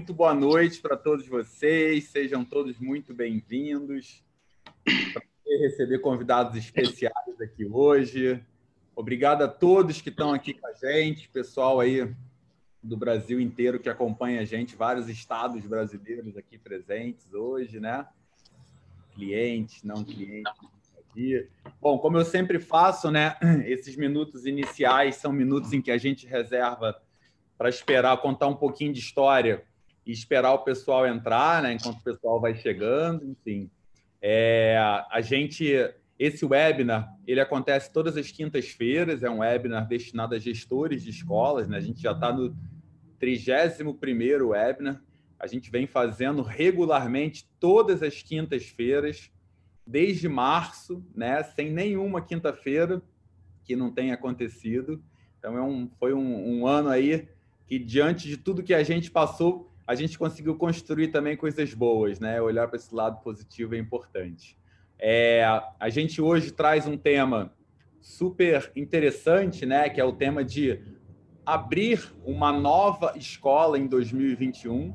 muito boa noite para todos vocês, sejam todos muito bem-vindos. Receber convidados especiais aqui hoje. Obrigado a todos que estão aqui com a gente, pessoal aí do Brasil inteiro que acompanha a gente, vários estados brasileiros aqui presentes hoje, né? Clientes, não clientes. Aqui. Bom, como eu sempre faço, né? Esses minutos iniciais são minutos em que a gente reserva para esperar contar um pouquinho de história e esperar o pessoal entrar, né? Enquanto o pessoal vai chegando, enfim. É, a gente, esse webinar, ele acontece todas as quintas-feiras. É um webinar destinado a gestores de escolas, né? A gente já está no 31 primeiro webinar. A gente vem fazendo regularmente todas as quintas-feiras desde março, né? Sem nenhuma quinta-feira que não tenha acontecido. Então é um, foi um, um ano aí que diante de tudo que a gente passou, a gente conseguiu construir também coisas boas, né? Olhar para esse lado positivo é importante. É, a gente hoje traz um tema super interessante, né? Que é o tema de abrir uma nova escola em 2021.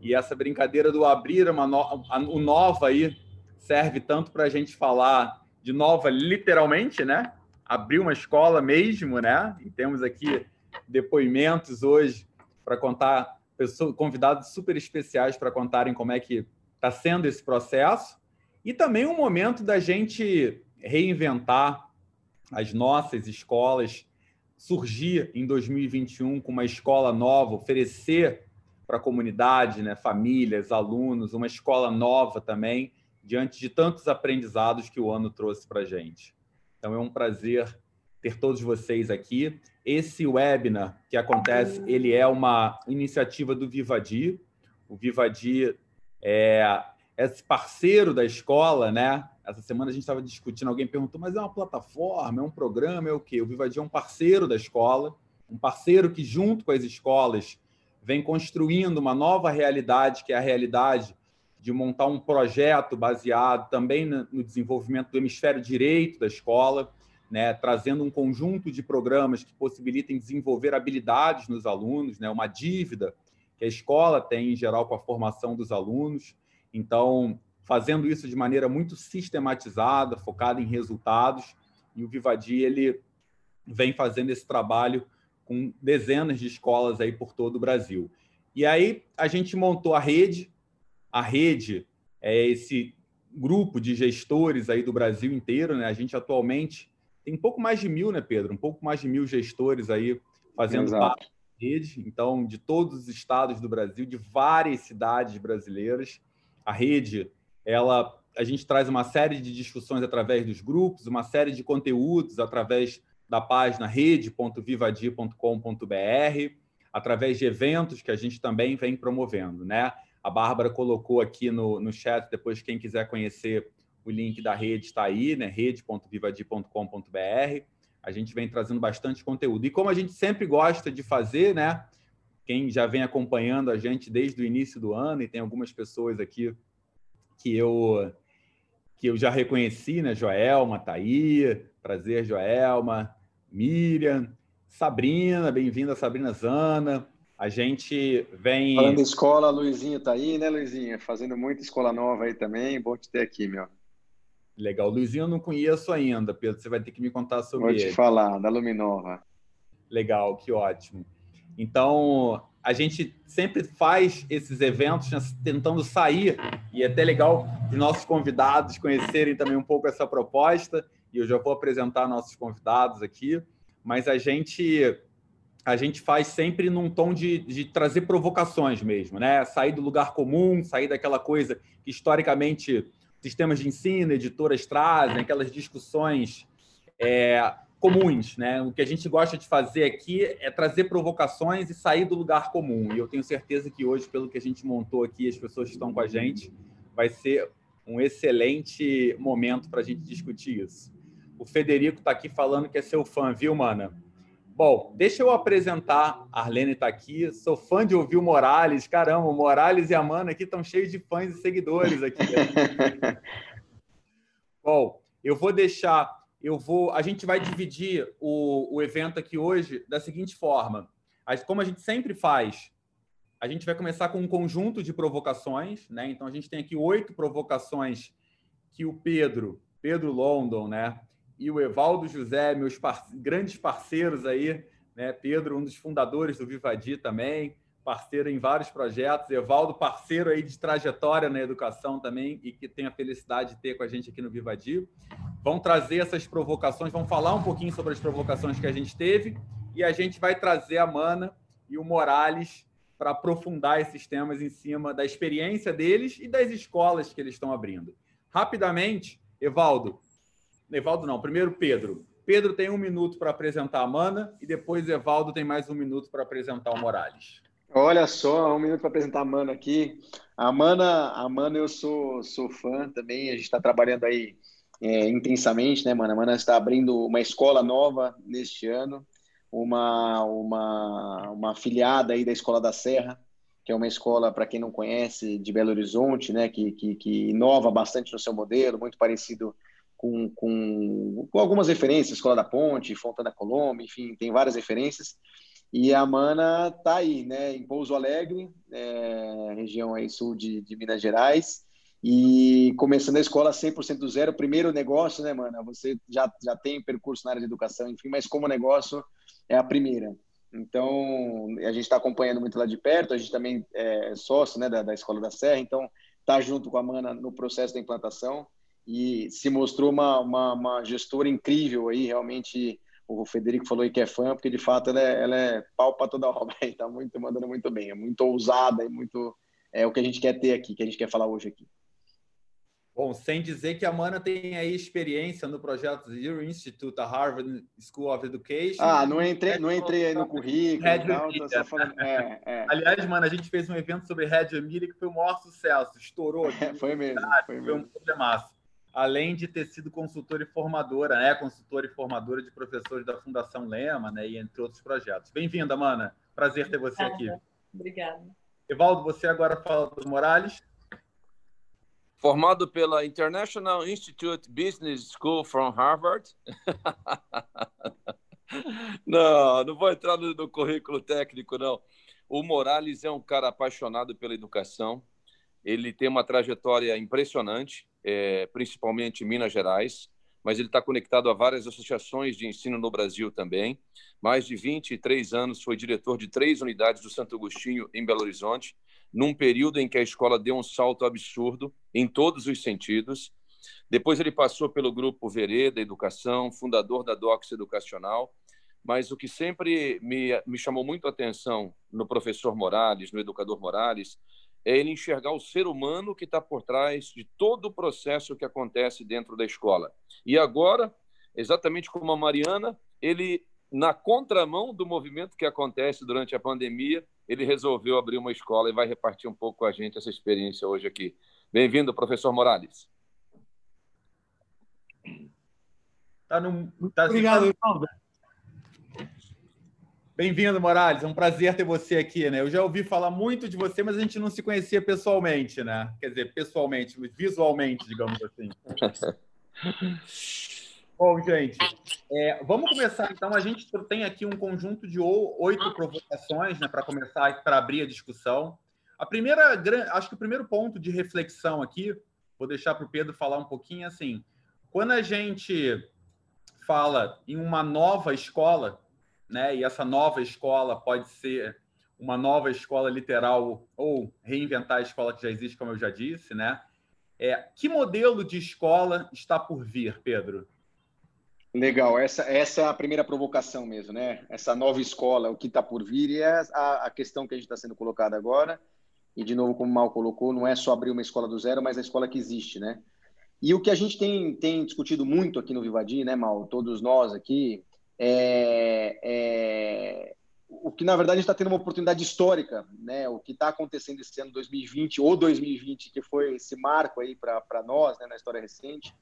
E essa brincadeira do abrir uma no... o nova aí serve tanto para a gente falar de nova literalmente, né? Abrir uma escola mesmo, né? E temos aqui depoimentos hoje para contar, pessoas, convidados super especiais para contarem como é que está sendo esse processo. E também um momento da gente reinventar as nossas escolas, surgir em 2021 com uma escola nova, oferecer para a comunidade, né, famílias, alunos, uma escola nova também, diante de tantos aprendizados que o ano trouxe para a gente. Então é um prazer ter todos vocês aqui. Esse webinar que acontece, ele é uma iniciativa do Vivadi. O Vivadi é esse parceiro da escola, né? Essa semana a gente estava discutindo, alguém perguntou, mas é uma plataforma, é um programa, é o quê? O Vivadi é um parceiro da escola, um parceiro que, junto com as escolas, vem construindo uma nova realidade, que é a realidade de montar um projeto baseado também no desenvolvimento do hemisfério direito da escola, né, trazendo um conjunto de programas que possibilitem desenvolver habilidades nos alunos, né, uma dívida que a escola tem em geral com a formação dos alunos. Então, fazendo isso de maneira muito sistematizada, focada em resultados, e o Vivadi ele vem fazendo esse trabalho com dezenas de escolas aí por todo o Brasil. E aí a gente montou a rede. A rede é esse grupo de gestores aí do Brasil inteiro, né? A gente atualmente tem um pouco mais de mil, né, Pedro? Um pouco mais de mil gestores aí fazendo parte da rede. Então, de todos os estados do Brasil, de várias cidades brasileiras. A rede, ela, a gente traz uma série de discussões através dos grupos, uma série de conteúdos através da página rede.vivadi.com.br, através de eventos que a gente também vem promovendo, né? A Bárbara colocou aqui no, no chat, depois quem quiser conhecer o link da rede está aí, né? rede.vivadi.com.br. A gente vem trazendo bastante conteúdo. E como a gente sempre gosta de fazer, né? Quem já vem acompanhando a gente desde o início do ano, e tem algumas pessoas aqui que eu que eu já reconheci, né? Joelma, Thaí, prazer, Joelma, Miriam, Sabrina, bem-vinda, Sabrina Zana. A gente vem. Falando de escola, Luizinho tá aí, né, Luizinho? Fazendo muita escola nova aí também. Bom te ter aqui, meu. Legal. Luizinho eu não conheço ainda, Pedro. Você vai ter que me contar sobre Vou ele. Vou te falar, da Luminova. Legal, que ótimo. Então, a gente sempre faz esses eventos né, tentando sair, e é até legal os nossos convidados conhecerem também um pouco essa proposta, e eu já vou apresentar nossos convidados aqui, mas a gente a gente faz sempre num tom de, de trazer provocações mesmo, né? Sair do lugar comum, sair daquela coisa que historicamente sistemas de ensino, editoras trazem, aquelas discussões é, comuns. Né? O que a gente gosta de fazer aqui é trazer provocações e sair do lugar comum. E eu tenho certeza que hoje, pelo que a gente montou aqui, as pessoas que estão com a gente, vai ser um excelente momento para a gente discutir isso. O Federico está aqui falando que é seu fã, viu, mana? Bom, deixa eu apresentar. A Arlene está aqui. Sou fã de ouvir o Morales. Caramba, o Morales e a Mana aqui estão cheios de fãs e seguidores aqui. Bom, eu vou deixar. Eu vou. A gente vai dividir o, o evento aqui hoje da seguinte forma. Como a gente sempre faz, A gente vai começar com um conjunto de provocações, né? Então a gente tem aqui oito provocações que o Pedro, Pedro London, né? E o Evaldo José, meus par grandes parceiros aí, né? Pedro, um dos fundadores do Vivadi também, parceiro em vários projetos. Evaldo, parceiro aí de trajetória na educação também e que tem a felicidade de ter com a gente aqui no Vivadi. Vão trazer essas provocações, vão falar um pouquinho sobre as provocações que a gente teve e a gente vai trazer a Mana e o Morales para aprofundar esses temas em cima da experiência deles e das escolas que eles estão abrindo. Rapidamente, Evaldo. Evaldo não, primeiro Pedro. Pedro tem um minuto para apresentar a Mana e depois Evaldo tem mais um minuto para apresentar o Morales. Olha só, um minuto para apresentar a Mana aqui. A Mana, a Mana eu sou, sou fã também, a gente está trabalhando aí é, intensamente, né, Mana? A Mana está abrindo uma escola nova neste ano, uma, uma, uma afiliada aí da Escola da Serra, que é uma escola, para quem não conhece, de Belo Horizonte, né, que, que, que inova bastante no seu modelo, muito parecido com, com, com algumas referências, Escola da Ponte, Fontana Colombo, enfim, tem várias referências. E a Mana está aí, né, em Pouso Alegre, é, região aí sul de, de, Minas Gerais, e começando a escola 100% do zero, primeiro negócio, né, Mana? Você já, já tem percurso na área de educação, enfim, mas como negócio é a primeira. Então, a gente está acompanhando muito lá de perto, a gente também é sócio né, da, da Escola da Serra, então está junto com a Mana no processo da implantação e se mostrou uma, uma, uma gestora incrível aí, realmente o Federico falou aí que é fã, porque de fato ela é, ela é pau para toda obra, está muito, mandando muito bem, é muito ousada e muito é o que a gente quer ter aqui, que a gente quer falar hoje aqui. Bom, sem dizer que a Mana tem aí experiência no projeto Zero Institute, da Harvard School of Education. Ah, não entrei, não entrei aí no currículo. Red tal, falando, é, é. Aliás, mano, a gente fez um evento sobre Red Media que foi o maior sucesso, estourou. É, foi mesmo, foi, foi um problemaço além de ter sido consultora e formadora, né? Consultora e formadora de professores da Fundação Lema, né? E entre outros projetos. Bem-vinda, Mana. Prazer ter você aqui. Obrigada. Evaldo, você agora fala do Morales. Formado pela International Institute Business School from Harvard. não, não vou entrar no, no currículo técnico, não. O Morales é um cara apaixonado pela educação. Ele tem uma trajetória impressionante é, principalmente em Minas Gerais, mas ele está conectado a várias associações de ensino no Brasil também. Mais de 23 anos foi diretor de três unidades do Santo Agostinho em Belo Horizonte, num período em que a escola deu um salto absurdo em todos os sentidos. Depois ele passou pelo grupo Vereda Educação, fundador da Docs Educacional, mas o que sempre me, me chamou muito a atenção no professor Morales, no educador Morales, é ele enxergar o ser humano que está por trás de todo o processo que acontece dentro da escola. E agora, exatamente como a Mariana, ele, na contramão do movimento que acontece durante a pandemia, ele resolveu abrir uma escola e vai repartir um pouco com a gente essa experiência hoje aqui. Bem-vindo, professor Morales. Tá no, tá Obrigado, Ronaldo. Bem-vindo, Morales. É um prazer ter você aqui, né? Eu já ouvi falar muito de você, mas a gente não se conhecia pessoalmente, né? Quer dizer, pessoalmente, visualmente, digamos assim. Bom, gente, é, vamos começar então. A gente tem aqui um conjunto de oito provocações, né, para começar, para abrir a discussão. A primeira, acho que o primeiro ponto de reflexão aqui, vou deixar para o Pedro falar um pouquinho, assim, quando a gente fala em uma nova escola, né? E essa nova escola pode ser uma nova escola literal ou reinventar a escola que já existe, como eu já disse, né? É, que modelo de escola está por vir, Pedro? Legal, essa, essa é a primeira provocação mesmo, né? Essa nova escola, o que está por vir, e é a, a questão que a gente está sendo colocada agora. E, de novo, como o Mal colocou, não é só abrir uma escola do zero, mas a escola que existe, né? E o que a gente tem, tem discutido muito aqui no Vivadi, né, Mal? Todos nós aqui, é, é, o que na verdade está tendo uma oportunidade histórica, né? O que está acontecendo esse ano 2020 ou 2020, que foi esse marco aí para nós, né, na história recente,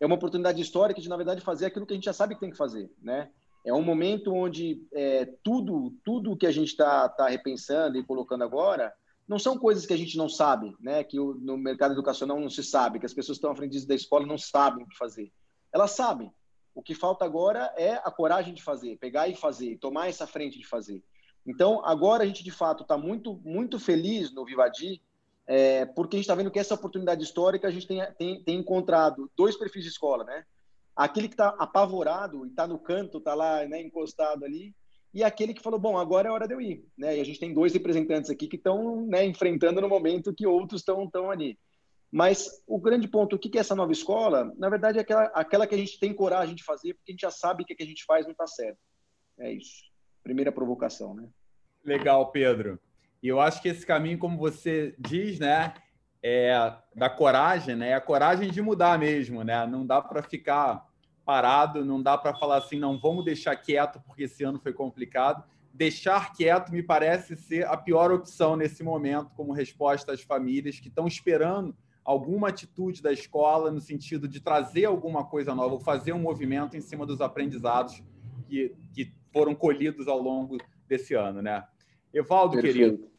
é uma oportunidade histórica de na verdade fazer aquilo que a gente já sabe que tem que fazer, né? É um momento onde é, tudo tudo que a gente está tá repensando e colocando agora não são coisas que a gente não sabe, né? Que o, no mercado educacional não se sabe, que as pessoas que estão à frente da escola não sabem o que fazer. Elas sabem, o que falta agora é a coragem de fazer, pegar e fazer, tomar essa frente de fazer. Então, agora a gente, de fato, está muito, muito feliz no Vivadi, é, porque a gente está vendo que essa oportunidade histórica a gente tem, tem, tem encontrado dois perfis de escola, né? Aquele que está apavorado e está no canto, está lá né, encostado ali, e aquele que falou, bom, agora é hora de eu ir. Né? E a gente tem dois representantes aqui que estão né, enfrentando no momento que outros estão ali. Mas o grande ponto, o que é essa nova escola? Na verdade, é aquela, aquela que a gente tem coragem de fazer, porque a gente já sabe que o que a gente faz não está certo. É isso. Primeira provocação, né? Legal, Pedro. E eu acho que esse caminho, como você diz, né, é da coragem, né, é a coragem de mudar mesmo, né? Não dá para ficar parado, não dá para falar assim, não vamos deixar quieto porque esse ano foi complicado. Deixar quieto me parece ser a pior opção nesse momento, como resposta às famílias que estão esperando alguma atitude da escola no sentido de trazer alguma coisa nova, ou fazer um movimento em cima dos aprendizados que, que foram colhidos ao longo desse ano, né? Evaldo, Perfeito. querido,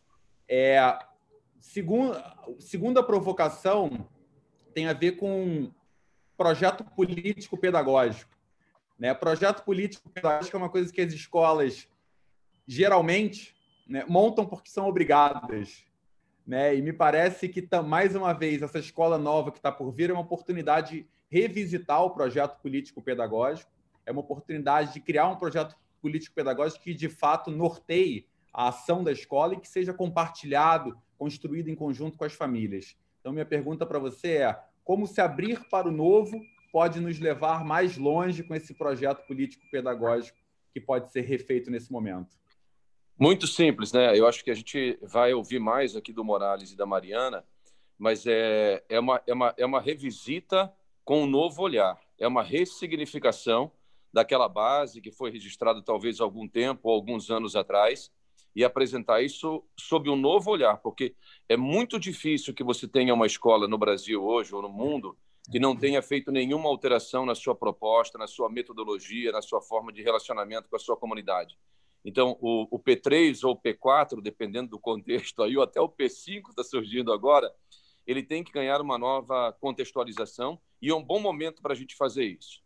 é, segunda, segunda provocação tem a ver com projeto político pedagógico. Né? Projeto político pedagógico é uma coisa que as escolas geralmente né, montam porque são obrigadas. Né? E me parece que, mais uma vez, essa escola nova que está por vir é uma oportunidade de revisitar o projeto político pedagógico, é uma oportunidade de criar um projeto político pedagógico que, de fato, norteie a ação da escola e que seja compartilhado, construído em conjunto com as famílias. Então, minha pergunta para você é: como se abrir para o novo pode nos levar mais longe com esse projeto político-pedagógico que pode ser refeito nesse momento? Muito simples, né? Eu acho que a gente vai ouvir mais aqui do Morales e da Mariana, mas é, é, uma, é, uma, é uma revisita com um novo olhar, é uma ressignificação daquela base que foi registrada talvez algum tempo, alguns anos atrás, e apresentar isso sob um novo olhar, porque é muito difícil que você tenha uma escola no Brasil hoje ou no mundo que não tenha feito nenhuma alteração na sua proposta, na sua metodologia, na sua forma de relacionamento com a sua comunidade. Então, o, o P3 ou o P4, dependendo do contexto aí, ou até o P5 está surgindo agora, ele tem que ganhar uma nova contextualização e é um bom momento para a gente fazer isso.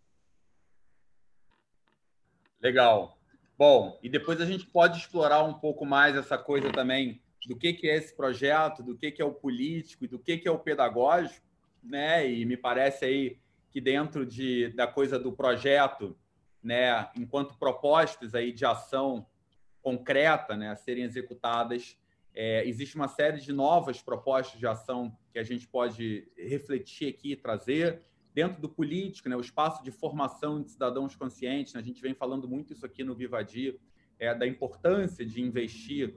Legal. Bom, e depois a gente pode explorar um pouco mais essa coisa também do que, que é esse projeto, do que, que é o político e do que, que é o pedagógico, né? E me parece aí que dentro de, da coisa do projeto, né, enquanto propostas aí de ação concreta, né, a serem executadas, é, existe uma série de novas propostas de ação que a gente pode refletir aqui e trazer dentro do político, né, o espaço de formação de cidadãos conscientes. Né, a gente vem falando muito isso aqui no Vivadia, é, da importância de investir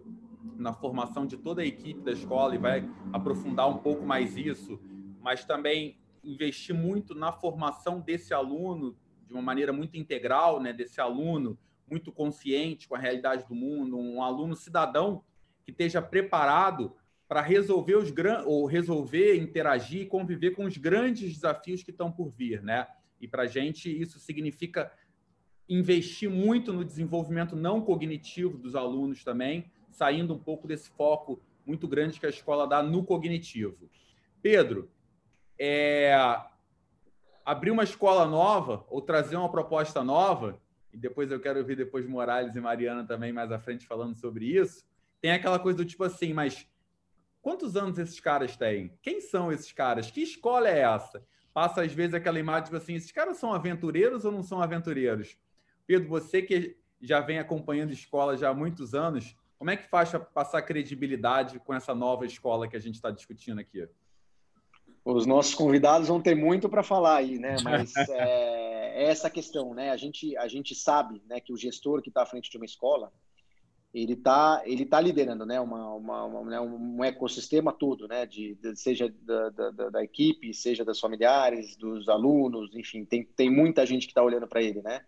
na formação de toda a equipe da escola e vai aprofundar um pouco mais isso, mas também investir muito na formação desse aluno de uma maneira muito integral, né, desse aluno muito consciente com a realidade do mundo, um aluno cidadão que esteja preparado para resolver os grandes ou resolver, interagir e conviver com os grandes desafios que estão por vir, né? E para a gente isso significa investir muito no desenvolvimento não cognitivo dos alunos também, saindo um pouco desse foco muito grande que a escola dá no cognitivo. Pedro, é... abrir uma escola nova ou trazer uma proposta nova, e depois eu quero ouvir depois Morales e Mariana também mais à frente falando sobre isso, tem aquela coisa do tipo assim, mas Quantos anos esses caras têm? Quem são esses caras? Que escola é essa? Passa às vezes aquela imagem tipo assim: esses caras são aventureiros ou não são aventureiros? Pedro, você que já vem acompanhando escola já há muitos anos, como é que faz para passar credibilidade com essa nova escola que a gente está discutindo aqui? Os nossos convidados vão ter muito para falar aí, né? Mas é, é, essa questão, né? A gente, a gente sabe né, que o gestor que está à frente de uma escola, ele está ele tá liderando né, uma, uma, uma né, um ecossistema todo, né, de, de seja da, da, da, equipe, seja das familiares, dos alunos, enfim, tem, tem muita gente que está olhando para ele. Né?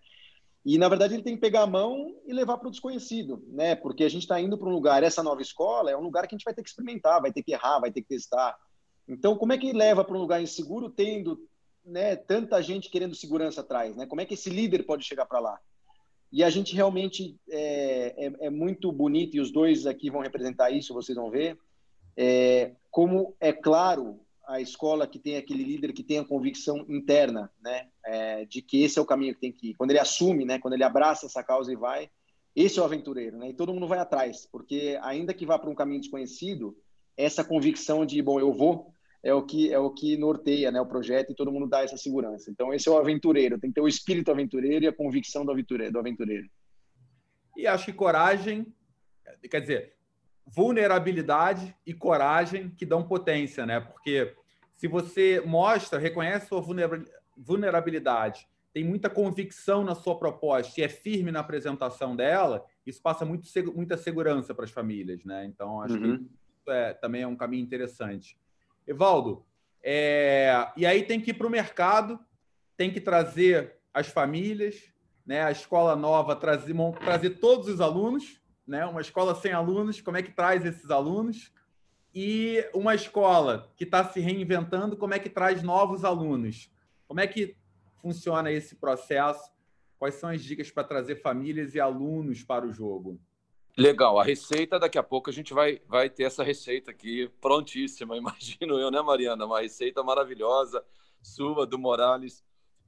E, na verdade, ele tem que pegar a mão e levar para o desconhecido, né? porque a gente está indo para um lugar, essa nova escola é um lugar que a gente vai ter que experimentar, vai ter que errar, vai ter que testar. Então, como é que leva para um lugar inseguro tendo né, tanta gente querendo segurança atrás? Né? Como é que esse líder pode chegar para lá? E a gente realmente é, é, é, muito bonito, e os dois aqui vão representar isso, vocês vão ver, é, como é claro a escola que tem aquele líder que tem a convicção interna, né, é, de que esse é o caminho que tem que ir. Quando ele assume, né, quando ele abraça essa causa e vai, Esse é o aventureiro, né? E todo mundo vai atrás, porque ainda que vá para um caminho desconhecido, essa convicção de, bom, eu vou, é o que é o que norteia, né, o projeto e todo mundo dá essa segurança. Então esse é o aventureiro, tem que ter o espírito aventureiro e a convicção do aventureiro. Do aventureiro. E acho que coragem, quer dizer, vulnerabilidade e coragem que dão potência, né? Porque se você mostra, reconhece sua vulnerabilidade, tem muita convicção na sua proposta e é firme na apresentação dela, isso passa muito, muita segurança para as famílias, né? Então acho uhum. que isso é, também é um caminho interessante. Evaldo, é, e aí tem que ir para o mercado, tem que trazer as famílias, né? A escola nova trazer, trazer todos os alunos, né? Uma escola sem alunos, como é que traz esses alunos? E uma escola que está se reinventando, como é que traz novos alunos? Como é que funciona esse processo? Quais são as dicas para trazer famílias e alunos para o jogo? Legal, a receita, daqui a pouco a gente vai, vai ter essa receita aqui prontíssima, imagino eu, né, Mariana? Uma receita maravilhosa, sua, do Morales,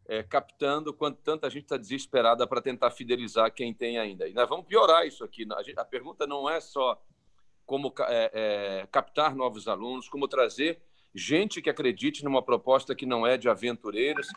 é, captando quanto tanta gente está desesperada para tentar fidelizar quem tem ainda. E nós vamos piorar isso aqui. A, gente, a pergunta não é só como é, é, captar novos alunos, como trazer gente que acredite numa proposta que não é de aventureiros,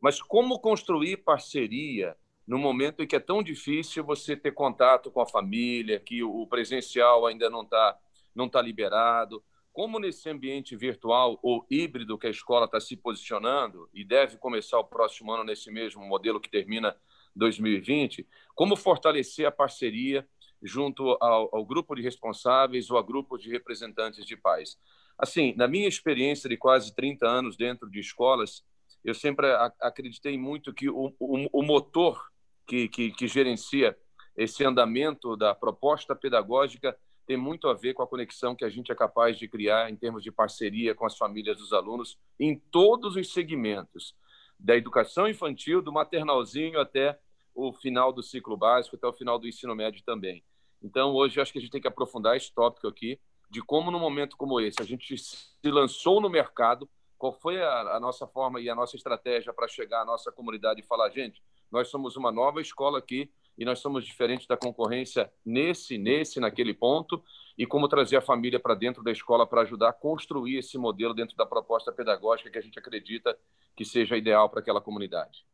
mas como construir parceria no momento em que é tão difícil você ter contato com a família, que o presencial ainda não está não tá liberado, como nesse ambiente virtual ou híbrido que a escola está se posicionando e deve começar o próximo ano nesse mesmo modelo que termina 2020, como fortalecer a parceria junto ao, ao grupo de responsáveis ou a grupo de representantes de pais. Assim, na minha experiência de quase 30 anos dentro de escolas, eu sempre acreditei muito que o, o, o motor que, que, que gerencia esse andamento da proposta pedagógica tem muito a ver com a conexão que a gente é capaz de criar em termos de parceria com as famílias dos alunos em todos os segmentos, da educação infantil, do maternalzinho até o final do ciclo básico, até o final do ensino médio também. Então, hoje, acho que a gente tem que aprofundar esse tópico aqui, de como, num momento como esse, a gente se lançou no mercado, qual foi a, a nossa forma e a nossa estratégia para chegar à nossa comunidade e falar, gente, nós somos uma nova escola aqui e nós somos diferentes da concorrência nesse, nesse, naquele ponto, e como trazer a família para dentro da escola para ajudar a construir esse modelo dentro da proposta pedagógica que a gente acredita que seja ideal para aquela comunidade.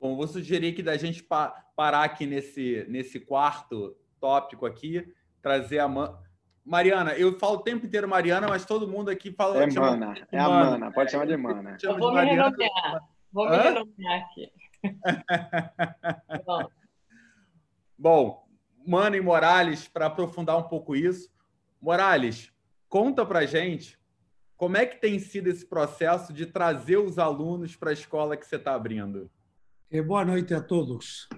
Bom, vou sugerir que da gente pa parar aqui nesse, nesse quarto tópico aqui, trazer a Man... Mariana, eu falo o tempo inteiro Mariana, mas todo mundo aqui fala. É Mana, é a Mana, pode chamar de Mana. Eu vou me renomear, vou me renomear aqui. Bom, Mano e Morales, para aprofundar um pouco isso. Morales, conta para gente como é que tem sido esse processo de trazer os alunos para a escola que você está abrindo. É, boa noite a todos.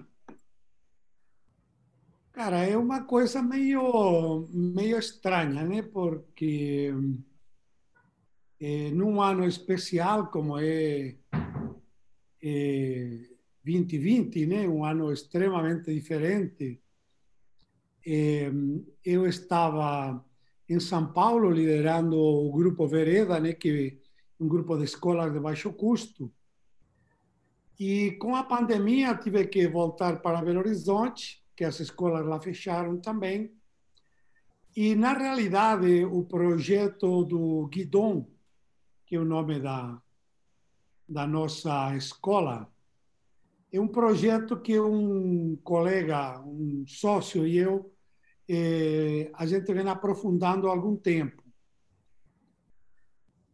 Cara, é uma coisa meio, meio estranha, né? Porque é, num ano especial como é, é 2020, né? um ano extremamente diferente. eu estava em São Paulo liderando o grupo Vereda, né? que um grupo de escolas de baixo custo. E com a pandemia tive que voltar para Belo Horizonte, que as escolas lá fecharam também. E na realidade o projeto do Guidon, que é o nome da da nossa escola, é um projeto que um colega, um sócio e eu, eh, a gente vem aprofundando há algum tempo.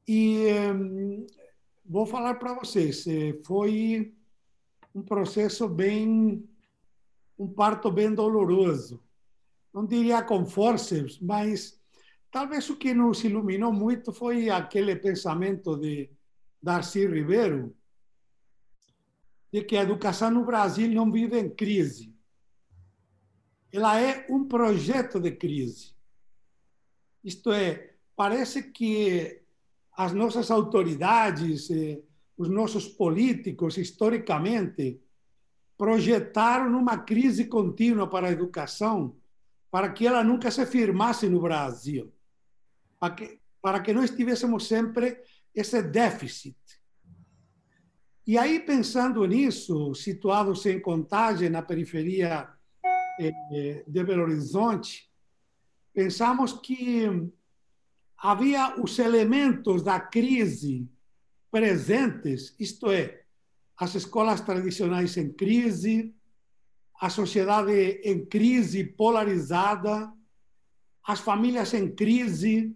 E eh, vou falar para vocês, eh, foi um processo bem, um parto bem doloroso. Não diria com forças, mas talvez o que nos iluminou muito foi aquele pensamento de Darcy Ribeiro, de que a educação no Brasil não vive em crise. Ela é um projeto de crise. Isto é, parece que as nossas autoridades, eh, os nossos políticos, historicamente, projetaram uma crise contínua para a educação, para que ela nunca se firmasse no Brasil, para que, para que nós tivéssemos sempre esse déficit e aí, pensando nisso, situados em Contagem, na periferia eh, de Belo Horizonte, pensamos que havia os elementos da crise presentes, isto é, as escolas tradicionais em crise, a sociedade em crise polarizada, as famílias em crise,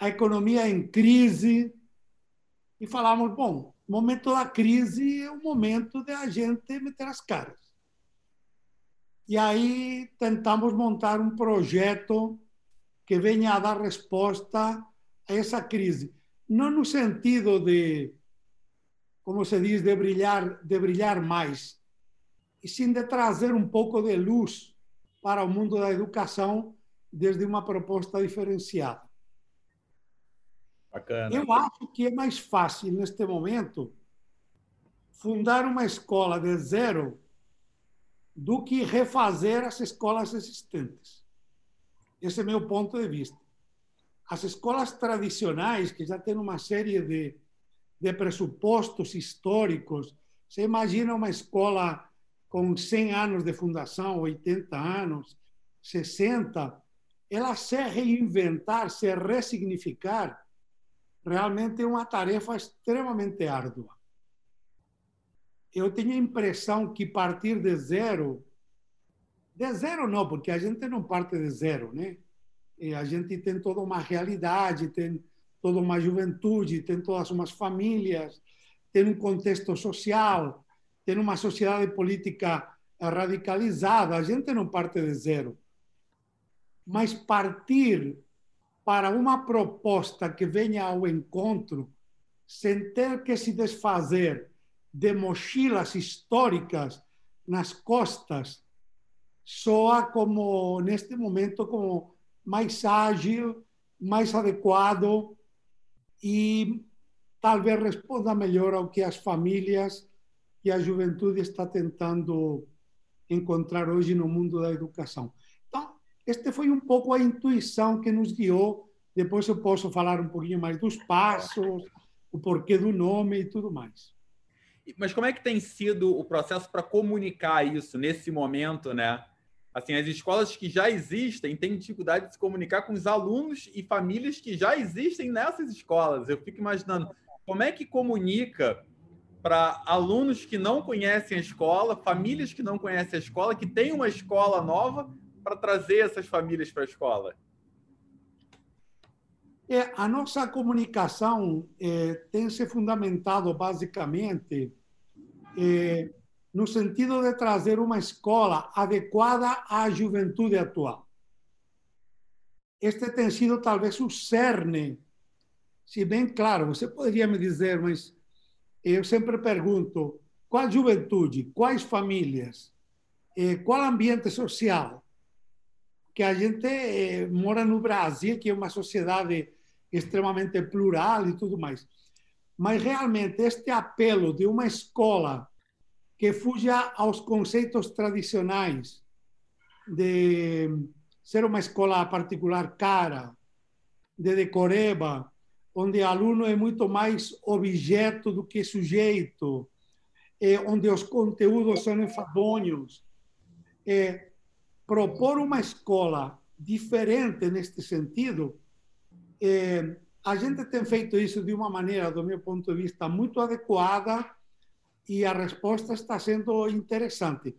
a economia em crise. E falamos, bom, o momento da crise é o momento de a gente meter as caras. E aí tentamos montar um projeto que venha a dar resposta a essa crise. Não no sentido de, como se diz, de brilhar, de brilhar mais, e sim de trazer um pouco de luz para o mundo da educação desde uma proposta diferenciada. Bacana. Eu acho que é mais fácil, neste momento, fundar uma escola de zero do que refazer as escolas existentes. Esse é meu ponto de vista. As escolas tradicionais, que já têm uma série de, de pressupostos históricos, você imagina uma escola com 100 anos de fundação, 80 anos, 60, ela se reinventar, se ressignificar, realmente é uma tarefa extremamente árdua. Eu tenho a impressão que partir de zero, de zero não, porque a gente não parte de zero, né? E a gente tem toda uma realidade, tem toda uma juventude, tem todas umas famílias, tem um contexto social, tem uma sociedade política radicalizada. A gente não parte de zero. Mas partir para uma proposta que venha ao encontro, sem ter que se desfazer de mochilas históricas nas costas, soa como, neste momento, como mais ágil, mais adequado e talvez responda melhor ao que as famílias que a juventude está tentando encontrar hoje no mundo da educação. Este foi um pouco a intuição que nos guiou. Depois eu posso falar um pouquinho mais dos passos, o porquê do nome e tudo mais. Mas como é que tem sido o processo para comunicar isso nesse momento, né? Assim, as escolas que já existem têm dificuldade de se comunicar com os alunos e famílias que já existem nessas escolas. Eu fico imaginando como é que comunica para alunos que não conhecem a escola, famílias que não conhecem a escola, que têm uma escola nova, para trazer essas famílias para a escola? É, a nossa comunicação é, tem se fundamentado basicamente é, no sentido de trazer uma escola adequada à juventude atual. Este tem sido talvez o cerne, se bem claro, você poderia me dizer, mas eu sempre pergunto qual juventude, quais famílias, eh, qual ambiente social. Que a gente eh, mora no Brasil, que é uma sociedade extremamente plural e tudo mais. Mas realmente este apelo de uma escola que fuja aos conceitos tradicionais de ser uma escola particular cara, de decoreba, onde o aluno é muito mais objeto do que sujeito, é, onde os conteúdos são enfadonhos. É, propor uma escola diferente neste sentido, é, a gente tem feito isso de uma maneira, do meu ponto de vista, muito adequada e a resposta está sendo interessante.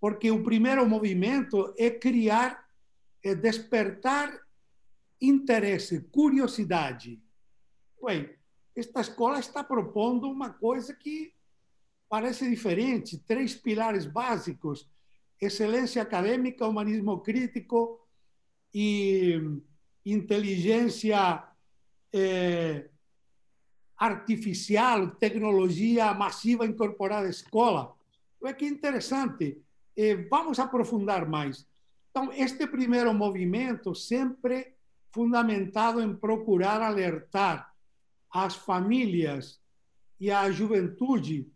Porque o primeiro movimento é criar, é despertar interesse, curiosidade Ué, esta escola está propondo uma coisa que parece diferente, três pilares básicos: excelência acadêmica, humanismo crítico e inteligência é, artificial, tecnologia massiva incorporada à escola. É que interessante. É, vamos aprofundar mais. Então, este primeiro movimento sempre fundamentado em procurar alertar às famílias e à juventude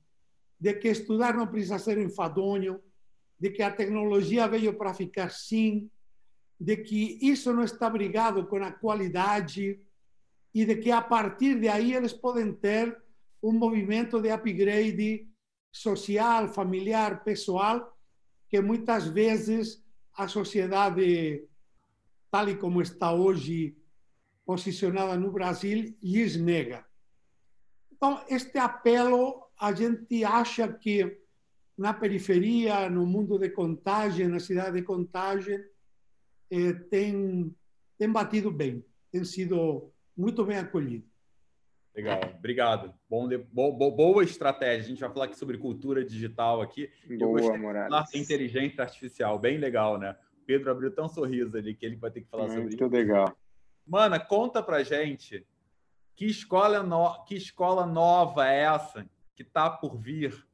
de que estudar não precisa ser enfadonho, de que a tecnologia veio para ficar sim, de que isso não está brigado com a qualidade e de que a partir de aí eles podem ter um movimento de upgrade social, familiar, pessoal, que muitas vezes a sociedade, tal e como está hoje posicionada no Brasil, lhes nega. Então, este apelo, a gente acha que na periferia, no mundo de contagem, na cidade de contagem, eh, tem, tem batido bem, tem sido muito bem acolhido. Legal, obrigado. Bom, bo, boa estratégia. A gente vai falar aqui sobre cultura digital aqui. Boa, Eu inteligência artificial, bem legal, né? O Pedro abriu tão um sorriso ali que ele vai ter que falar muito sobre isso. Muito legal. Mana, conta pra gente que escola, no... que escola nova é essa que está por vir?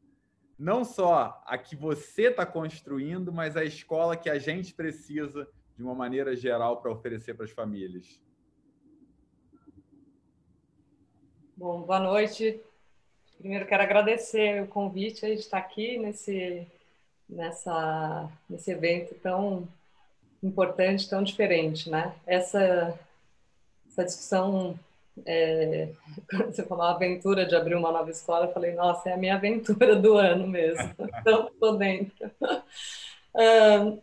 Não só a que você está construindo, mas a escola que a gente precisa de uma maneira geral para oferecer para as famílias. Bom, boa noite. Primeiro quero agradecer o convite de estar aqui nesse, nessa, nesse evento tão importante, tão diferente, né? Essa, essa discussão, é, quando você falou a aventura de abrir uma nova escola, eu falei, nossa, é a minha aventura do ano mesmo, então estou dentro.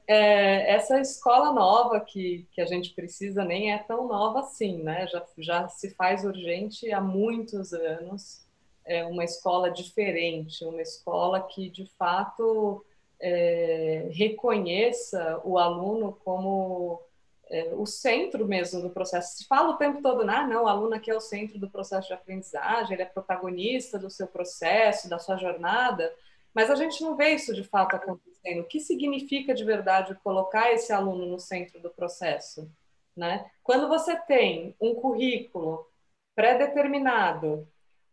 É, essa escola nova que, que a gente precisa nem é tão nova assim, né? Já, já se faz urgente há muitos anos. É uma escola diferente, uma escola que de fato é, reconheça o aluno como é, o centro mesmo do processo. Se fala o tempo todo, ah, não, o aluno aqui é o centro do processo de aprendizagem, ele é protagonista do seu processo, da sua jornada, mas a gente não vê isso de fato acontecendo. O que significa de verdade colocar esse aluno no centro do processo? Né? Quando você tem um currículo pré-determinado,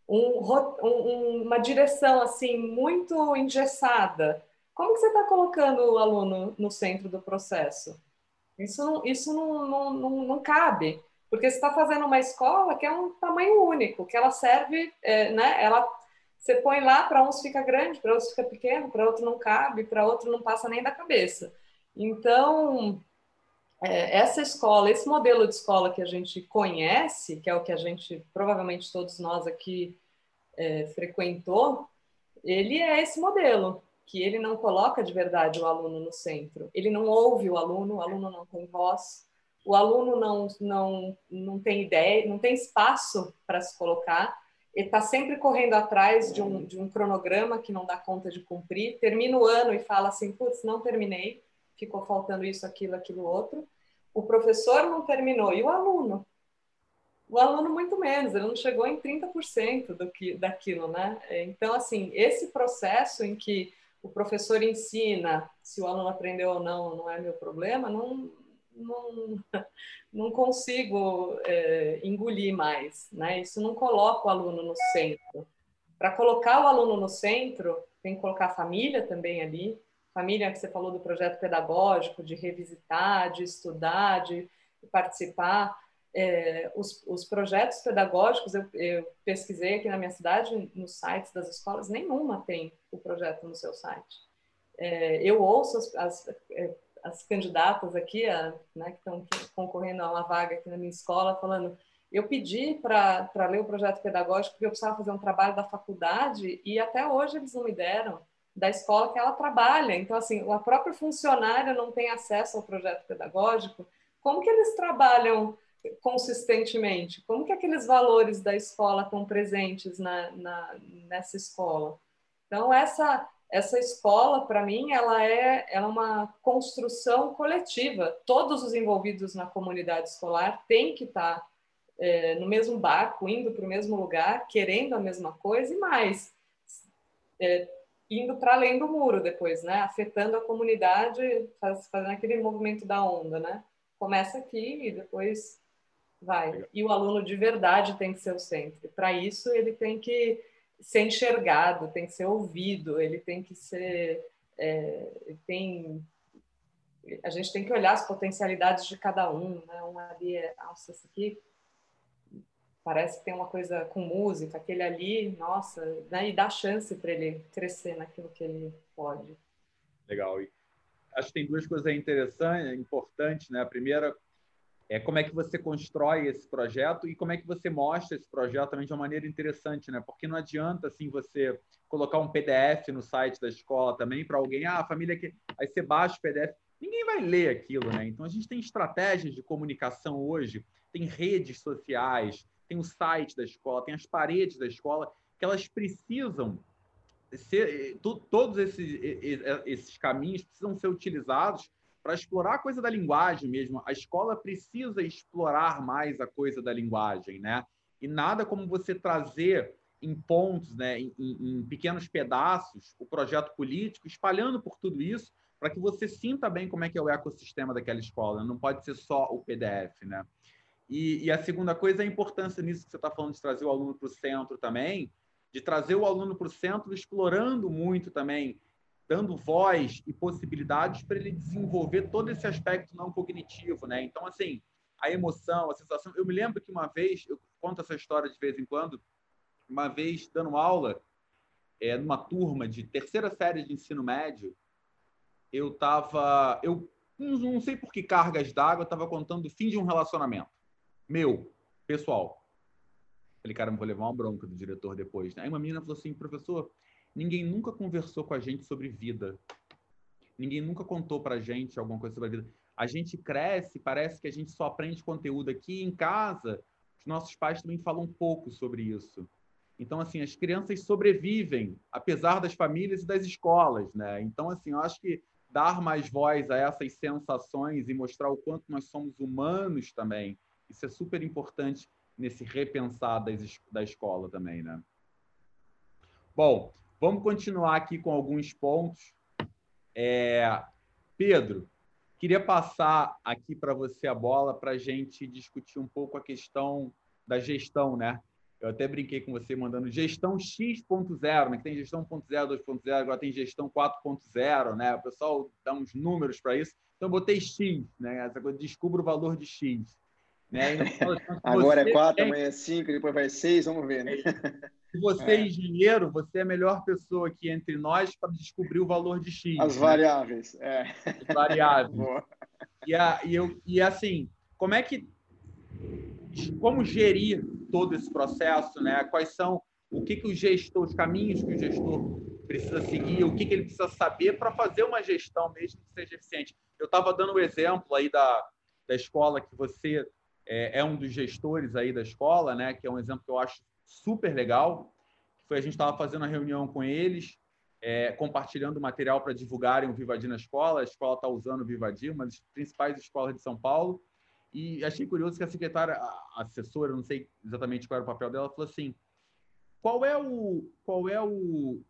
um, um, uma direção assim muito engessada, como que você está colocando o aluno no centro do processo? Isso não, isso não, não, não, não cabe, porque você está fazendo uma escola que é um tamanho único, que ela serve, é, né? Ela você põe lá, para uns fica grande, para outros fica pequeno, para outro não cabe, para outro não passa nem da cabeça. Então, é, essa escola, esse modelo de escola que a gente conhece, que é o que a gente, provavelmente todos nós aqui é, frequentou, ele é esse modelo, que ele não coloca de verdade o aluno no centro. Ele não ouve o aluno, o aluno não tem voz, o aluno não, não, não tem ideia, não tem espaço para se colocar ele está sempre correndo atrás de um, de um cronograma que não dá conta de cumprir, termina o ano e fala assim, putz, não terminei, ficou faltando isso, aquilo, aquilo, outro. O professor não terminou, e o aluno? O aluno muito menos, ele não chegou em 30% do que, daquilo, né? Então, assim, esse processo em que o professor ensina, se o aluno aprendeu ou não, não é meu problema, não, não, não consigo é, engolir mais, né? Isso não coloca o aluno no centro. Para colocar o aluno no centro, tem que colocar a família também ali. Família que você falou do projeto pedagógico, de revisitar, de estudar, de participar. É, os, os, projetos pedagógicos, eu, eu, pesquisei aqui na minha cidade, nos sites das escolas, nenhuma tem o projeto no seu site. É, eu ouço as, as é, as candidatas aqui, a, né, que estão concorrendo a uma vaga aqui na minha escola, falando: eu pedi para ler o projeto pedagógico porque eu precisava fazer um trabalho da faculdade e até hoje eles não me deram da escola que ela trabalha. Então, assim, a própria funcionária não tem acesso ao projeto pedagógico. Como que eles trabalham consistentemente? Como que aqueles valores da escola estão presentes na, na nessa escola? Então, essa essa escola, para mim, ela é, ela é uma construção coletiva. Todos os envolvidos na comunidade escolar têm que estar tá, é, no mesmo barco, indo para o mesmo lugar, querendo a mesma coisa e mais, é, indo para além do muro depois, né? Afetando a comunidade, faz, fazendo aquele movimento da onda, né? Começa aqui e depois vai. E o aluno de verdade tem que ser o centro. Para isso, ele tem que ser enxergado, tem que ser ouvido, ele tem que ser. É, tem, a gente tem que olhar as potencialidades de cada um. Né? Um ali é, nossa, esse aqui parece que tem uma coisa com música, aquele ali, nossa, né? e dá chance para ele crescer naquilo que ele pode. Legal. E acho que tem duas coisas interessantes, importantes, né? A primeira é como é que você constrói esse projeto e como é que você mostra esse projeto também de uma maneira interessante, né? Porque não adianta assim você colocar um PDF no site da escola também para alguém, ah, a família que aí você baixa o PDF, ninguém vai ler aquilo, né? Então a gente tem estratégias de comunicação hoje, tem redes sociais, tem o site da escola, tem as paredes da escola, que elas precisam ser, todos esses, esses caminhos precisam ser utilizados para explorar a coisa da linguagem mesmo. A escola precisa explorar mais a coisa da linguagem, né? E nada como você trazer em pontos, né, em, em pequenos pedaços, o projeto político, espalhando por tudo isso, para que você sinta bem como é que é o ecossistema daquela escola. Não pode ser só o PDF, né? E, e a segunda coisa é a importância nisso que você está falando de trazer o aluno para o centro também, de trazer o aluno para o centro, explorando muito também, dando voz e possibilidades para ele desenvolver todo esse aspecto não cognitivo, né? Então, assim, a emoção, a sensação. Eu me lembro que uma vez, eu conto essa história de vez em quando, uma vez dando aula é, numa turma de terceira série de ensino médio, eu estava, eu não sei por que cargas d'água, estava contando o fim de um relacionamento meu, pessoal. Falei, cara, não vou levar uma bronca do diretor depois. Né? Aí uma menina falou assim, professor, ninguém nunca conversou com a gente sobre vida. Ninguém nunca contou pra gente alguma coisa sobre a vida. A gente cresce, parece que a gente só aprende conteúdo aqui em casa. Os nossos pais também falam um pouco sobre isso. Então, assim, as crianças sobrevivem, apesar das famílias e das escolas, né? Então, assim, eu acho que dar mais voz a essas sensações e mostrar o quanto nós somos humanos também, isso é super importante nesse repensar das, da escola também, né? Bom, vamos continuar aqui com alguns pontos. É, Pedro, queria passar aqui para você a bola para a gente discutir um pouco a questão da gestão, né? Eu até brinquei com você mandando gestão X.0, né? Que tem gestão 1.0, 2.0, agora tem gestão 4.0, né? O pessoal dá uns números para isso. Então, eu botei X, né? Essa coisa, descubra o valor de X. Né? agora é 4, tem... amanhã é 5, depois vai 6, vamos ver, né? Se você é. é engenheiro, você é a melhor pessoa aqui entre nós para descobrir o valor de X. As né? variáveis, é. As variáveis. e, a, e, eu, e assim, como é que como gerir todo esse processo, né? Quais são o que, que o gestor, os caminhos que o gestor precisa seguir, o que, que ele precisa saber para fazer uma gestão mesmo que seja eficiente. Eu estava dando o um exemplo aí da, da escola que você é, é, um dos gestores aí da escola, né? Que é um exemplo que eu acho super legal. Foi a gente estava fazendo uma reunião com eles, é, compartilhando material para divulgarem o Vivadi na escola. A escola está usando o Vivadi, uma das principais escolas de São Paulo. E achei curioso que a secretária, a assessora, não sei exatamente qual era o papel dela, falou assim: qual é o. Qual é o.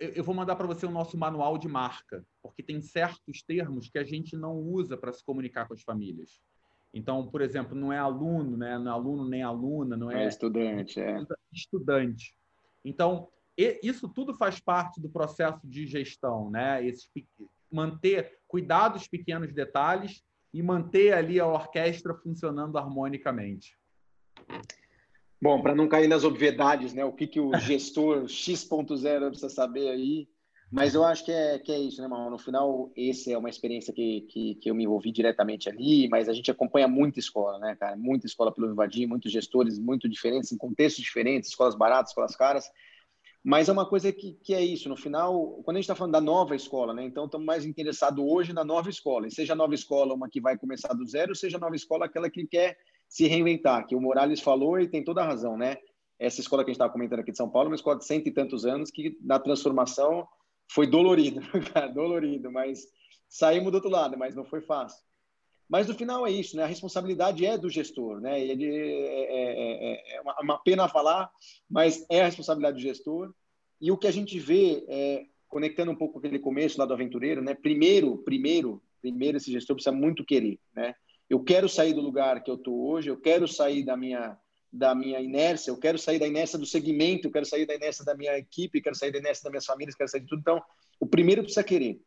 Eu vou mandar para você o nosso manual de marca, porque tem certos termos que a gente não usa para se comunicar com as famílias. Então, por exemplo, não é aluno, né? não é aluno nem aluna, não é, é estudante, é estudante. Então, isso tudo faz parte do processo de gestão, né? Esse, manter, cuidar dos pequenos detalhes e manter ali a orquestra funcionando harmonicamente? Bom, para não cair nas obviedades, né? O que, que o gestor X.0 precisa saber aí. Mas eu acho que é, que é isso, né, Mal? No final, esse é uma experiência que, que, que, eu me envolvi diretamente ali, mas a gente acompanha muita escola, né, cara? Muita escola pelo Invadir, muitos gestores muito diferentes, em contextos diferentes, escolas baratas, escolas caras. Mas é uma coisa que, que é isso. No final, quando a gente está falando da nova escola, né? Então, estamos mais interessados hoje na nova escola. E seja a nova escola uma que vai começar do zero, seja a nova escola aquela que quer se reinventar, que o Morales falou e tem toda a razão, né? Essa escola que a gente estava comentando aqui de São Paulo, é uma escola de cento e tantos anos que na transformação foi dolorido, cara, dolorido, mas saímos do outro lado, mas não foi fácil. Mas no final é isso, né? A responsabilidade é do gestor, né? Ele é, é, é, é uma pena falar, mas é a responsabilidade do gestor. E o que a gente vê, é, conectando um pouco com aquele começo lá do aventureiro, né? Primeiro, primeiro, primeiro esse gestor precisa muito querer, né? Eu quero sair do lugar que eu estou hoje, eu quero sair da minha da minha inércia, eu quero sair da inércia do segmento, eu quero sair da inércia da minha equipe, quero sair da inércia das minhas famílias, quero sair de tudo. Então, o primeiro precisa querer.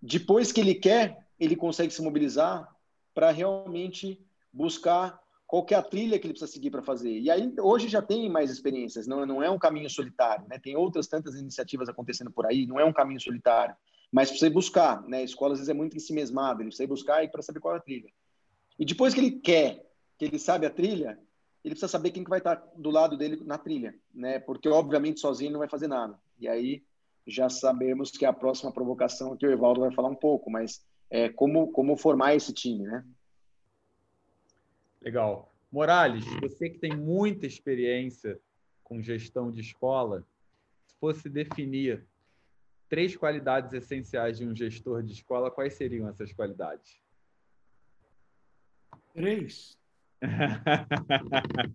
Depois que ele quer, ele consegue se mobilizar para realmente buscar qual é a trilha que ele precisa seguir para fazer. E aí, hoje já tem mais experiências, não, não é um caminho solitário, né? Tem outras tantas iniciativas acontecendo por aí, não é um caminho solitário. Mas precisa ir buscar, né? A escola às vezes é muito em si mesmada, ele precisa ir buscar para saber qual é a trilha. E depois que ele quer, que ele sabe a trilha, ele precisa saber quem que vai estar do lado dele na trilha, né? Porque obviamente sozinho ele não vai fazer nada. E aí já sabemos que a próxima provocação que o Evaldo vai falar um pouco, mas é, como, como formar esse time, né? Legal. Morales, você que tem muita experiência com gestão de escola, se fosse definir três qualidades essenciais de um gestor de escola, quais seriam essas qualidades? Três.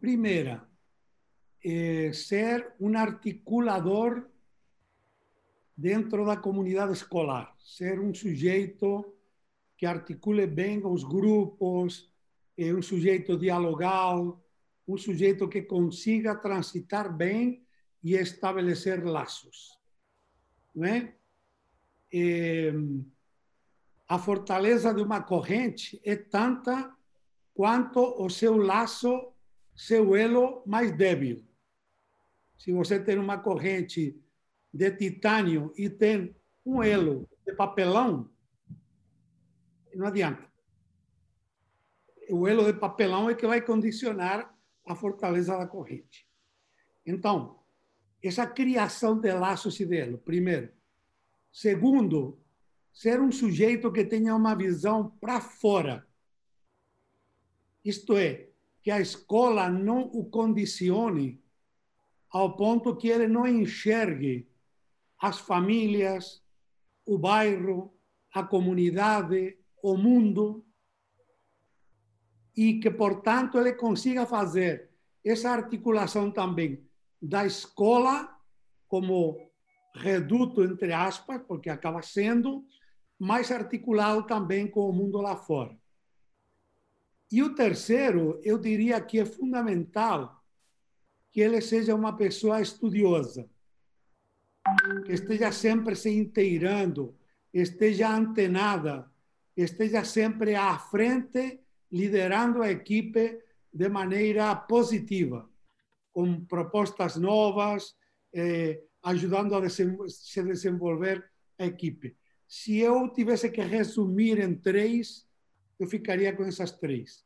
Primeira, é ser um articulador dentro da comunidade escolar, ser um sujeito que articule bem os grupos, é um sujeito dialogal, um sujeito que consiga transitar bem e estabelecer laços. Não é? é? A fortaleza de uma corrente é tanta quanto o seu laço, seu elo mais débil. Se você tem uma corrente de titânio e tem um elo de papelão, não adianta. O elo de papelão é que vai condicionar a fortaleza da corrente. Então, essa criação de laços e de elo, primeiro. Segundo, ser um sujeito que tenha uma visão para fora. Isto é, que a escola não o condicione ao ponto que ele não enxergue as famílias, o bairro, a comunidade, o mundo, e que, portanto, ele consiga fazer essa articulação também da escola como reduto, entre aspas, porque acaba sendo, mais articulado também com o mundo lá fora. E o terceiro, eu diria que é fundamental que ele seja uma pessoa estudiosa que esteja sempre se inteirando, esteja antenada, esteja sempre à frente, liderando a equipe de maneira positiva, com propostas novas, eh, ajudando a se desenvolver a equipe. Se eu tivesse que resumir em três, eu ficaria com essas três.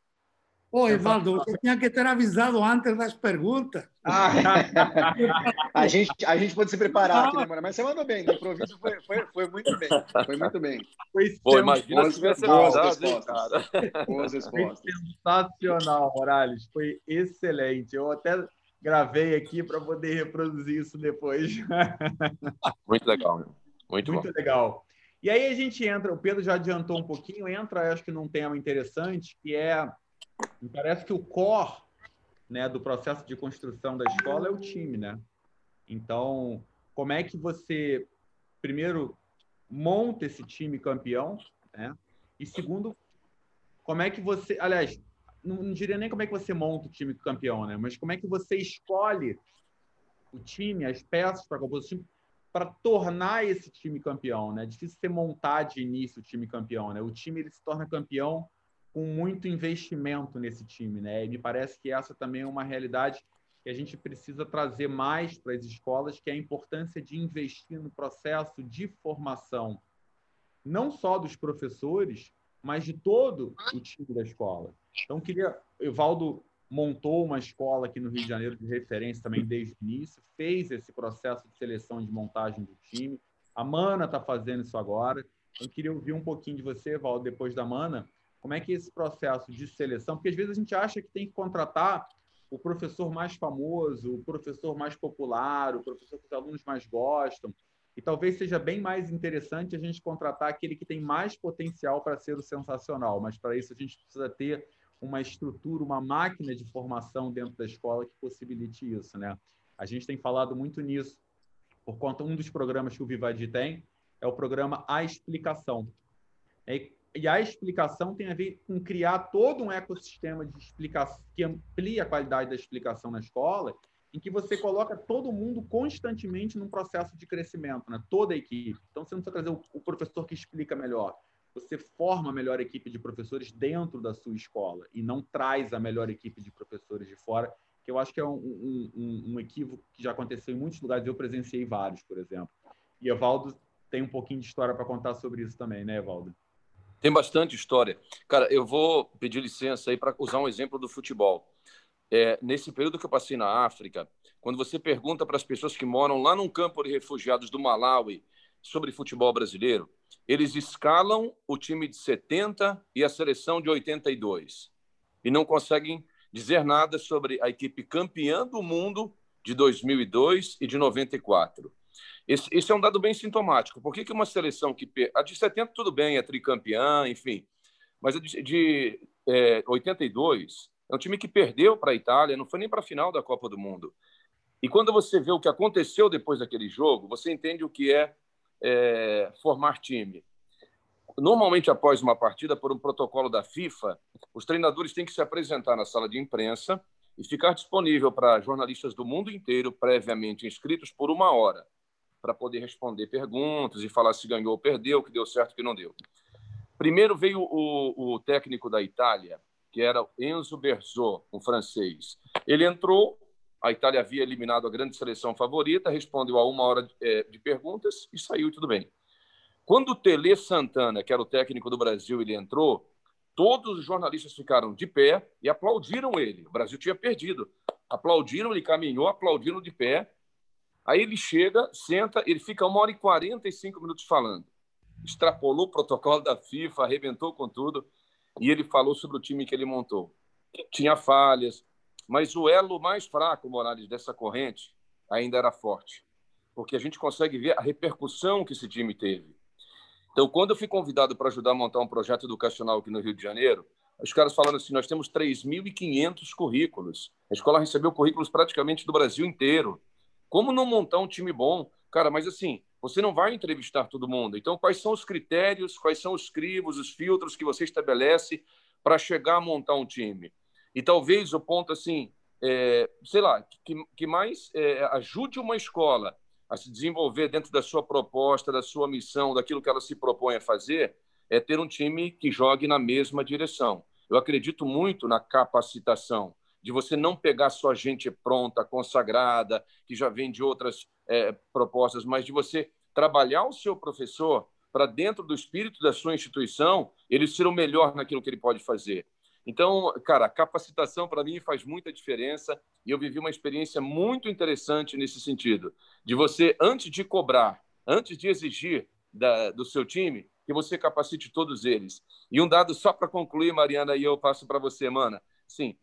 Ô, Evaldo, você tinha que ter avisado antes das perguntas. Ah, a, gente, a gente pode se preparar aqui, né, mano? Mas você mandou bem, o improviso foi, foi, foi muito bem. Foi muito bem. Foi Pô, imagina boas, se tivesse boas respostas. Boas respostas. Foi sensacional, Morales. Foi excelente. Eu até gravei aqui para poder reproduzir isso depois. Muito legal, meu. Muito, muito bom. legal. E aí a gente entra, o Pedro já adiantou um pouquinho, entra, acho que num tema interessante, que é me parece que o core né, do processo de construção da escola é o time, né? Então, como é que você, primeiro, monta esse time campeão, né? E segundo, como é que você, aliás, não, não diria nem como é que você monta o time campeão, né? Mas como é que você escolhe o time, as peças para compor o time, para tornar esse time campeão, né? É difícil você montar de início o time campeão, né? O time ele se torna campeão com muito investimento nesse time, né? E me parece que essa também é uma realidade que a gente precisa trazer mais para as escolas, que é a importância de investir no processo de formação, não só dos professores, mas de todo o time da escola. Então, queria. Evaldo montou uma escola aqui no Rio de Janeiro de referência também desde o início, fez esse processo de seleção de montagem do time. A Mana está fazendo isso agora. Eu queria ouvir um pouquinho de você, Evaldo, depois da Mana, como é que esse processo de seleção, porque às vezes a gente acha que tem que contratar o professor mais famoso, o professor mais popular, o professor que os alunos mais gostam, e talvez seja bem mais interessante a gente contratar aquele que tem mais potencial para ser o sensacional, mas para isso a gente precisa ter uma estrutura, uma máquina de formação dentro da escola que possibilite isso, né? A gente tem falado muito nisso, por conta um dos programas que o Vivadi tem é o programa A Explicação. E e a explicação tem a ver com criar todo um ecossistema de explicação que amplia a qualidade da explicação na escola, em que você coloca todo mundo constantemente num processo de crescimento, né? toda a equipe. Então, você não precisa trazer o professor que explica melhor. Você forma a melhor equipe de professores dentro da sua escola e não traz a melhor equipe de professores de fora, que eu acho que é um, um, um equívoco que já aconteceu em muitos lugares. Eu presenciei vários, por exemplo. E Evaldo tem um pouquinho de história para contar sobre isso também, né, Evaldo? Tem bastante história. Cara, eu vou pedir licença aí para usar um exemplo do futebol. É, nesse período que eu passei na África, quando você pergunta para as pessoas que moram lá num campo de refugiados do Malawi sobre futebol brasileiro, eles escalam o time de 70 e a seleção de 82 e não conseguem dizer nada sobre a equipe campeã do mundo de 2002 e de 94. Esse, esse é um dado bem sintomático. Por que, que uma seleção que. A de 70, tudo bem, é tricampeã, enfim. Mas a de, de é, 82 é um time que perdeu para a Itália, não foi nem para a final da Copa do Mundo. E quando você vê o que aconteceu depois daquele jogo, você entende o que é, é formar time. Normalmente, após uma partida, por um protocolo da FIFA, os treinadores têm que se apresentar na sala de imprensa e ficar disponível para jornalistas do mundo inteiro, previamente inscritos, por uma hora, para poder responder perguntas e falar se ganhou ou perdeu, que deu certo, que não deu. Primeiro veio o, o técnico da Itália, que era Enzo Berzot, um francês. Ele entrou, a Itália havia eliminado a grande seleção favorita, respondeu a uma hora de, é, de perguntas e saiu tudo bem. Quando o Tele Santana, que era o técnico do Brasil, ele entrou, todos os jornalistas ficaram de pé e aplaudiram ele. O Brasil tinha perdido. Aplaudiram, ele caminhou, aplaudiram de pé. Aí ele chega, senta, ele fica uma hora e 45 minutos falando. Extrapolou o protocolo da FIFA, arrebentou com tudo e ele falou sobre o time que ele montou. Tinha falhas, mas o elo mais fraco, Morales, dessa corrente ainda era forte, porque a gente consegue ver a repercussão que esse time teve. Então, quando eu fui convidado para ajudar a montar um projeto educacional aqui no Rio de Janeiro, os caras falando assim: nós temos 3.500 currículos. A escola recebeu currículos praticamente do Brasil inteiro. Como não montar um time bom? Cara, mas assim, você não vai entrevistar todo mundo. Então, quais são os critérios, quais são os crivos, os filtros que você estabelece para chegar a montar um time? E talvez o ponto, assim, é, sei lá, que, que mais é, ajude uma escola a se desenvolver dentro da sua proposta, da sua missão, daquilo que ela se propõe a fazer, é ter um time que jogue na mesma direção. Eu acredito muito na capacitação, de você não pegar só gente pronta, consagrada, que já vem de outras é, propostas, mas de você trabalhar o seu professor para dentro do espírito da sua instituição, ele ser o melhor naquilo que ele pode fazer. Então, cara, capacitação para mim faz muita diferença e eu vivi uma experiência muito interessante nesse sentido, de você antes de cobrar, antes de exigir da, do seu time, que você capacite todos eles. E um dado só para concluir, Mariana, e eu passo para você, mana. Sim,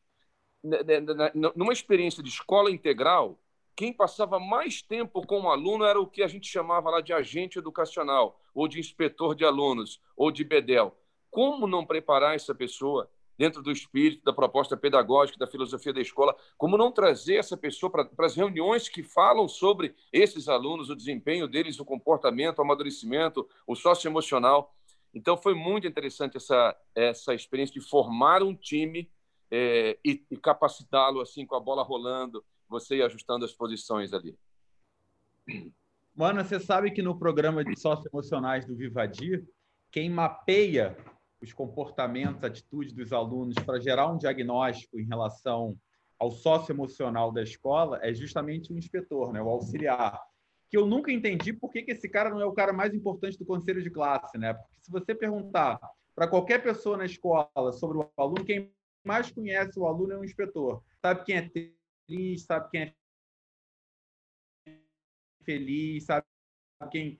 numa experiência de escola integral, quem passava mais tempo com o aluno era o que a gente chamava lá de agente educacional, ou de inspetor de alunos, ou de bedel. Como não preparar essa pessoa dentro do espírito da proposta pedagógica, da filosofia da escola? Como não trazer essa pessoa para, as reuniões que falam sobre esses alunos, o desempenho deles, o comportamento, o amadurecimento, o socioemocional? Então, foi muito interessante essa, essa experiência de formar um time é, e, e capacitá-lo assim com a bola rolando, você ir ajustando as posições ali. Mano, você sabe que no programa de socioemocionais do Vivadir, quem mapeia os comportamentos, atitudes dos alunos para gerar um diagnóstico em relação ao socioemocional da escola é justamente o inspetor, né, o auxiliar. Que eu nunca entendi por que, que esse cara não é o cara mais importante do conselho de classe, né? Porque se você perguntar para qualquer pessoa na escola sobre o aluno, quem mais conhece o aluno é o inspetor. Sabe quem é triste, sabe quem é feliz, sabe quem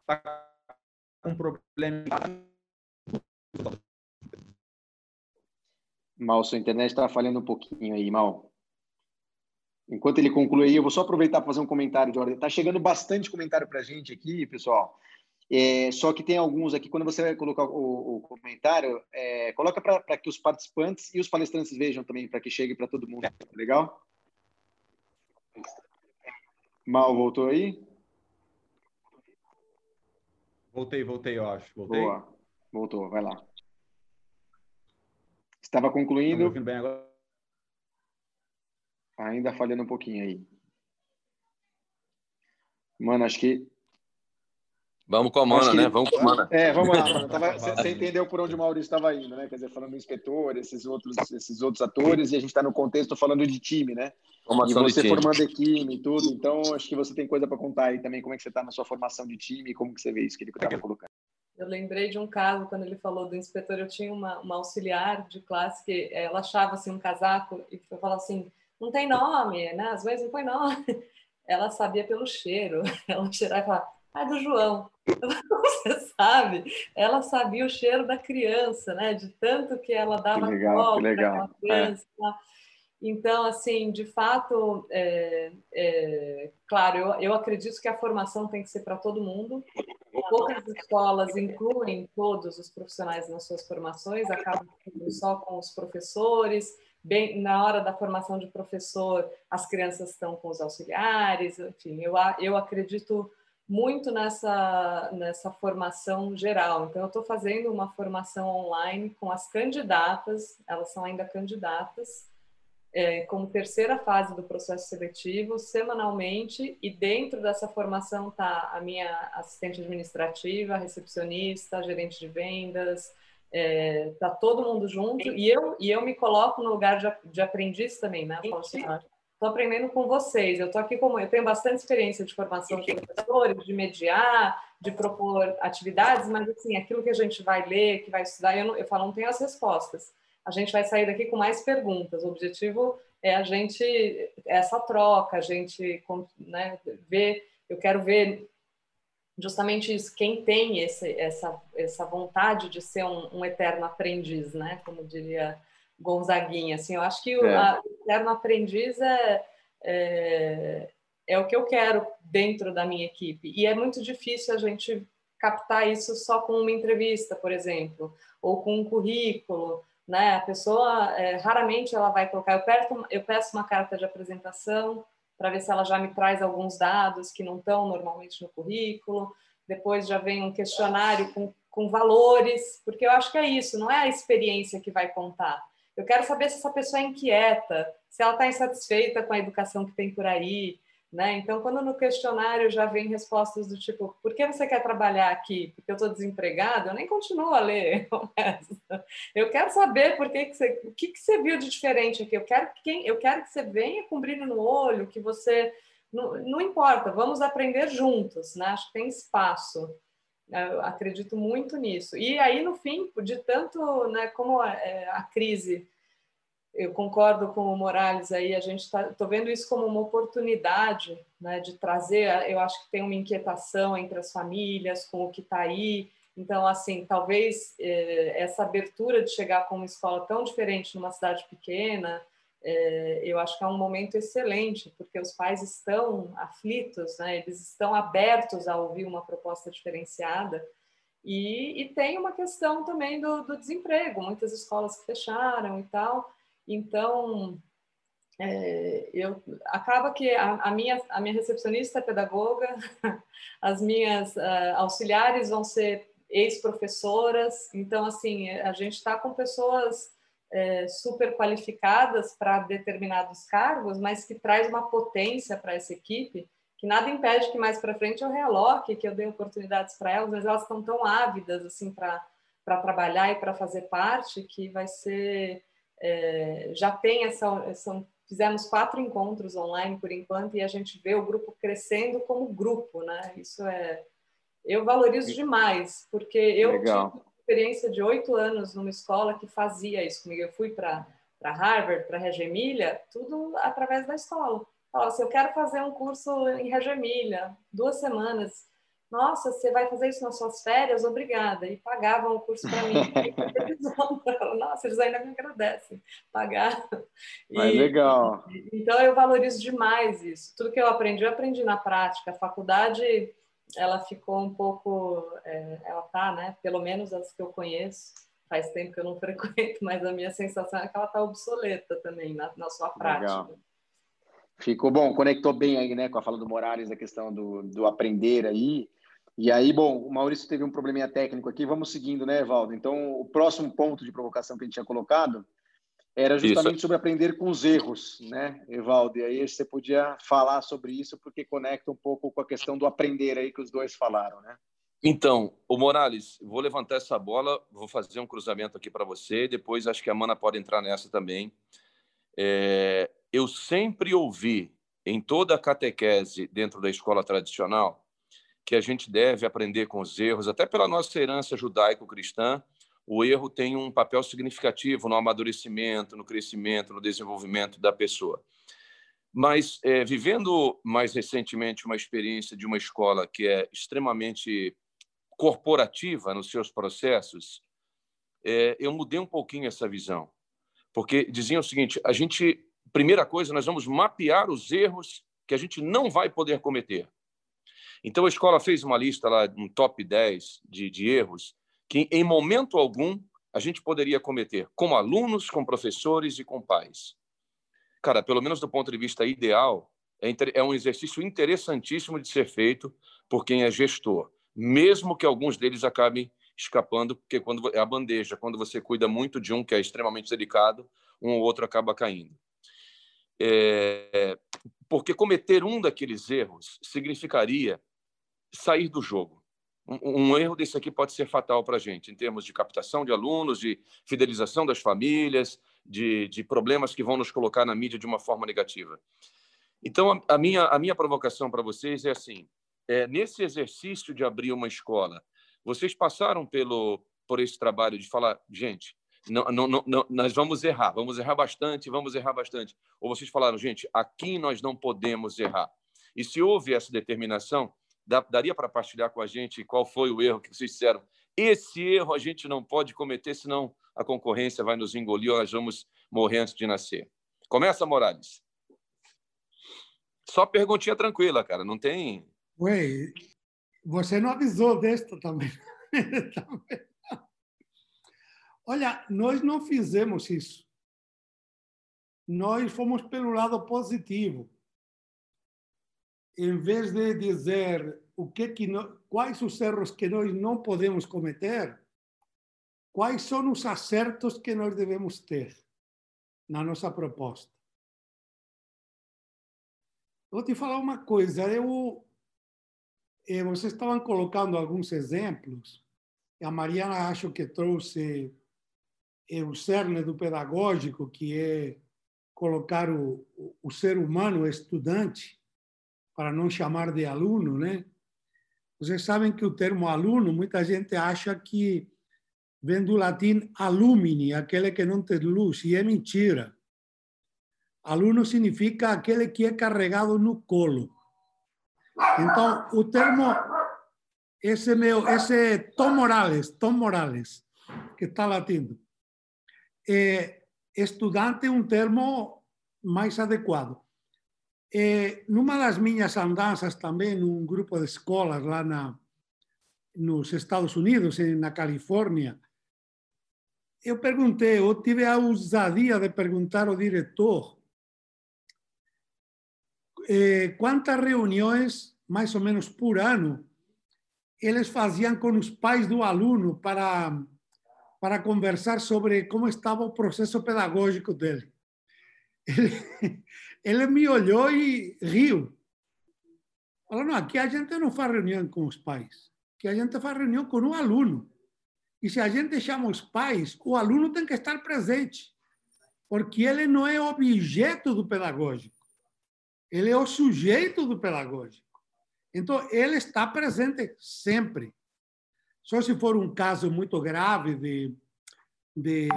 está com problema. Mal, sua internet está falhando um pouquinho aí, Mal. Enquanto ele conclui aí, eu vou só aproveitar para fazer um comentário de ordem. Está chegando bastante comentário para a gente aqui, pessoal. É, só que tem alguns aqui, quando você vai colocar o, o comentário, é, coloca para que os participantes e os palestrantes vejam também, para que chegue para todo mundo. Legal? Mal, voltou aí? Voltei, voltei, eu acho. Voltei? Boa. Voltou, vai lá. Estava concluindo. Tá bem agora? Ainda falhando um pouquinho aí. Mano, acho que Vamos com a mana, né? Vamos com a mana. É, vamos lá. Tava, você entendeu por onde o Maurício estava indo, né? Quer dizer, falando do inspetor, esses outros, esses outros atores, e a gente está no contexto falando de time, né? Formação e você formando equipe e tudo. Então, acho que você tem coisa para contar aí também, como é que você está na sua formação de time, como que você vê isso que ele estava colocando. Eu lembrei de um caso, quando ele falou do inspetor, eu tinha uma, uma auxiliar de classe que ela achava assim, um casaco e falava assim, não tem nome, né? Às vezes não põe nome. Ela sabia pelo cheiro. Ela cheirava e falava, ah, é do João. Você sabe, ela sabia o cheiro da criança, né? De tanto que ela dava que legal, que legal. Criança. É. Então, assim, de fato, é, é, claro, eu, eu acredito que a formação tem que ser para todo mundo. Poucas escolas incluem todos os profissionais nas suas formações, acabam só com os professores. Bem, na hora da formação de professor, as crianças estão com os auxiliares, enfim, eu, eu acredito muito nessa, nessa formação geral. Então, eu estou fazendo uma formação online com as candidatas, elas são ainda candidatas, é, como terceira fase do processo seletivo, semanalmente, e dentro dessa formação está a minha assistente administrativa, recepcionista, gerente de vendas, está é, tá todo mundo junto, e eu, e eu me coloco no lugar de, de aprendiz também, né? Estou assim, aprendendo com vocês, eu estou aqui como, eu tenho bastante experiência de formação de professores, de mediar, de propor atividades, mas assim, aquilo que a gente vai ler, que vai estudar, eu, não, eu falo, não tenho as respostas, a gente vai sair daqui com mais perguntas. O objetivo é a gente, essa troca, a gente né, ver, eu quero ver justamente isso, quem tem esse, essa, essa vontade de ser um, um, eterno aprendiz, né? Como diria Gonzaguinha, assim, eu acho que o, é. a, o eterno aprendiz é, é, é o que eu quero dentro da minha equipe. E é muito difícil a gente captar isso só com uma entrevista, por exemplo, ou com um currículo, né? A pessoa é, raramente ela vai colocar. Eu, perto, eu peço uma carta de apresentação para ver se ela já me traz alguns dados que não estão normalmente no currículo. Depois já vem um questionário com, com valores, porque eu acho que é isso, não é a experiência que vai contar. Eu quero saber se essa pessoa é inquieta, se ela está insatisfeita com a educação que tem por aí, né? Então, quando no questionário já vem respostas do tipo, por que você quer trabalhar aqui? Porque eu estou desempregado? Eu nem continuo a ler resto. Eu quero saber por que, que você, o que, que você viu de diferente aqui. Eu quero, que, eu quero que você venha com brilho no olho, que você... Não, não importa, vamos aprender juntos, né? Acho que tem espaço. Eu acredito muito nisso. E aí, no fim, de tanto, né, como a, é, a crise eu concordo com o Morales aí, a gente está tô vendo isso como uma oportunidade né, de trazer, eu acho que tem uma inquietação entre as famílias com o que está aí, então, assim, talvez eh, essa abertura de chegar com uma escola tão diferente numa cidade pequena, eh, eu acho que é um momento excelente, porque os pais estão aflitos, né, eles estão abertos a ouvir uma proposta diferenciada, e, e tem uma questão também do, do desemprego, muitas escolas que fecharam e tal, então, é, eu acaba que a, a, minha a minha recepcionista é pedagoga, as minhas uh, auxiliares vão ser ex-professoras, então assim a gente está com pessoas é, super qualificadas para determinados cargos, mas que traz uma potência para essa equipe que nada impede que mais para frente eu realoque, que eu dê oportunidades para elas, mas elas estão tão ávidas assim para para trabalhar e para fazer parte que vai ser é, já tem essa, são, fizemos quatro encontros online por enquanto e a gente vê o grupo crescendo como grupo, né? Isso é, eu valorizo demais porque eu Legal. tive experiência de oito anos numa escola que fazia isso comigo. Eu fui para para Harvard, para Reggio Emília, tudo através da escola. Falava assim, eu quero fazer um curso em Reggio Emília, duas semanas nossa, você vai fazer isso nas suas férias? Obrigada. E pagavam o curso para mim. nossa, eles ainda me agradecem. Pagar. Mas e, legal. Então, eu valorizo demais isso. Tudo que eu aprendi, eu aprendi na prática. A faculdade, ela ficou um pouco... É, ela tá, né? Pelo menos as que eu conheço. Faz tempo que eu não frequento, mas a minha sensação é que ela está obsoleta também na, na sua prática. Legal. Ficou bom, conectou bem aí, né, com a fala do Morales, a questão do, do aprender aí. E aí, bom, o Maurício teve um probleminha técnico aqui, vamos seguindo, né, Evaldo? Então, o próximo ponto de provocação que a gente tinha colocado era justamente isso. sobre aprender com os erros, né, Evaldo? E aí você podia falar sobre isso, porque conecta um pouco com a questão do aprender aí que os dois falaram, né? Então, o Morales, vou levantar essa bola, vou fazer um cruzamento aqui para você, depois acho que a Mana pode entrar nessa também. É, eu sempre ouvi em toda a catequese dentro da escola tradicional que a gente deve aprender com os erros, até pela nossa herança judaico-cristã, o erro tem um papel significativo no amadurecimento, no crescimento, no desenvolvimento da pessoa. Mas, é, vivendo mais recentemente uma experiência de uma escola que é extremamente corporativa nos seus processos, é, eu mudei um pouquinho essa visão. Porque diziam o seguinte: a gente, primeira coisa, nós vamos mapear os erros que a gente não vai poder cometer. Então a escola fez uma lista lá, um top 10 de, de erros que, em momento algum, a gente poderia cometer, como alunos, com professores e com pais. Cara, pelo menos do ponto de vista ideal, é, é um exercício interessantíssimo de ser feito por quem é gestor, mesmo que alguns deles acabem escapando, porque quando é a bandeja, quando você cuida muito de um que é extremamente delicado, um ou outro acaba caindo. É, porque cometer um daqueles erros significaria sair do jogo. Um, um erro desse aqui pode ser fatal para a gente, em termos de captação de alunos, de fidelização das famílias, de, de problemas que vão nos colocar na mídia de uma forma negativa. Então, a, a minha, a minha provocação para vocês é assim: é, nesse exercício de abrir uma escola, vocês passaram pelo por esse trabalho de falar, gente, não, não, não, nós vamos errar, vamos errar bastante, vamos errar bastante. Ou vocês falaram, gente, aqui nós não podemos errar. E se houve essa determinação, daria para partilhar com a gente qual foi o erro que vocês disseram? Esse erro a gente não pode cometer, senão a concorrência vai nos engolir ou nós vamos morrer antes de nascer. Começa, Morales. Só perguntinha tranquila, cara, não tem. Ué, você não avisou desta também. Olha, nós não fizemos isso. Nós fomos pelo lado positivo. Em vez de dizer o que que no, quais os erros que nós não podemos cometer, quais são os acertos que nós devemos ter na nossa proposta. Vou te falar uma coisa. Eu eh, vocês estavam colocando alguns exemplos. A Mariana acho que trouxe eh, o cerne do pedagógico, que é colocar o, o ser humano estudante, para não chamar de aluno, né? Vocês sabem que o termo aluno, muita gente acha que vem do latim alumini, aquele que não tem luz, e é mentira. Aluno significa aquele que é carregado no colo. Então, o termo, esse meu, esse Tom Morales, Tom Morales, que está latindo, é, estudante é um termo mais adequado. É, numa das minhas andanças também, num grupo de escolas lá na, nos Estados Unidos, na Califórnia, eu perguntei, eu tive a ousadia de perguntar ao diretor eh, quantas reuniões, mais ou menos por ano, eles faziam com os pais do aluno para, para conversar sobre como estava o processo pedagógico dele. Ele, ele me olhou e riu. Falou, não, aqui a gente não faz reunião com os pais, que a gente faz reunião com o aluno. E se a gente chama os pais, o aluno tem que estar presente, porque ele não é objeto do pedagógico. Ele é o sujeito do pedagógico. Então, ele está presente sempre. Só se for um caso muito grave de, de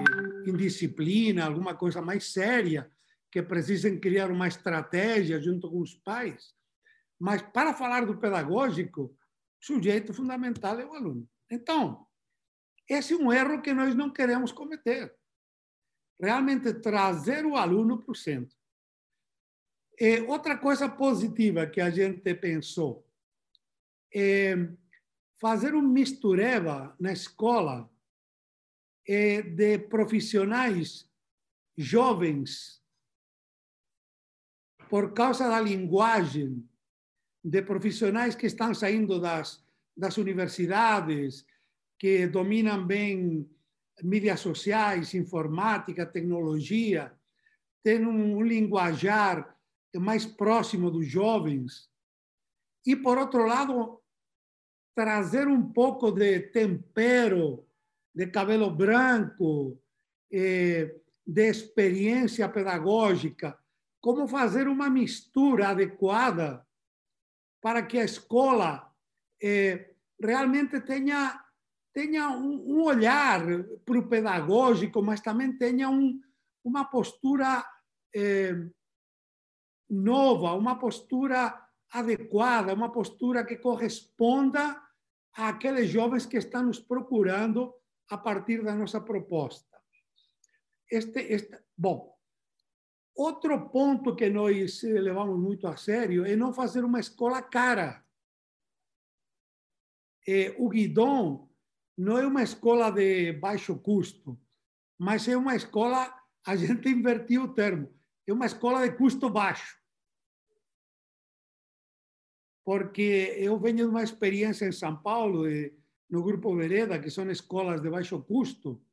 indisciplina, alguma coisa mais séria, que precisem criar uma estratégia junto com os pais. Mas, para falar do pedagógico, o sujeito fundamental é o aluno. Então, esse é um erro que nós não queremos cometer. Realmente trazer o aluno para o centro. É, outra coisa positiva que a gente pensou é fazer um mistureba na escola é, de profissionais jovens por causa da linguagem de profissionais que estão saindo das, das universidades, que dominam bem mídias sociais, informática, tecnologia, têm um, um linguajar mais próximo dos jovens. E, por outro lado, trazer um pouco de tempero, de cabelo branco, eh, de experiência pedagógica, como fazer uma mistura adequada para que a escola eh, realmente tenha tenha um, um olhar para o pedagógico, mas também tenha um, uma postura eh, nova, uma postura adequada, uma postura que corresponda àqueles jovens que estão nos procurando a partir da nossa proposta. Este, este, bom, outro ponto que nós levamos muito a sério é não fazer uma escola cara. É, o Guidon não é uma escola de baixo custo, mas é uma escola, a gente invertiu o termo, é uma escola de custo baixo. Porque eu venho de uma experiência em São Paulo, no Grupo Vereda, que são escolas de baixo custo,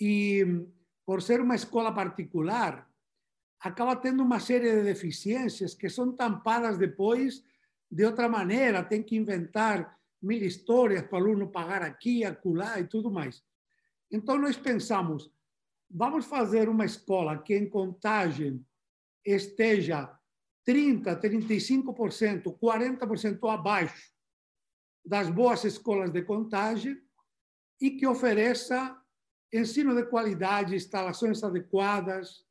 e por ser uma escola particular, acaba tendo uma série de deficiências que são tampadas depois de outra maneira, tem que inventar mil histórias para o aluno pagar aqui, acolá e tudo mais. Então, nós pensamos, vamos fazer uma escola que em contagem esteja 30%, 35%, 40% abaixo das boas escolas de contagem e que ofereça ensino de qualidade, instalações adequadas.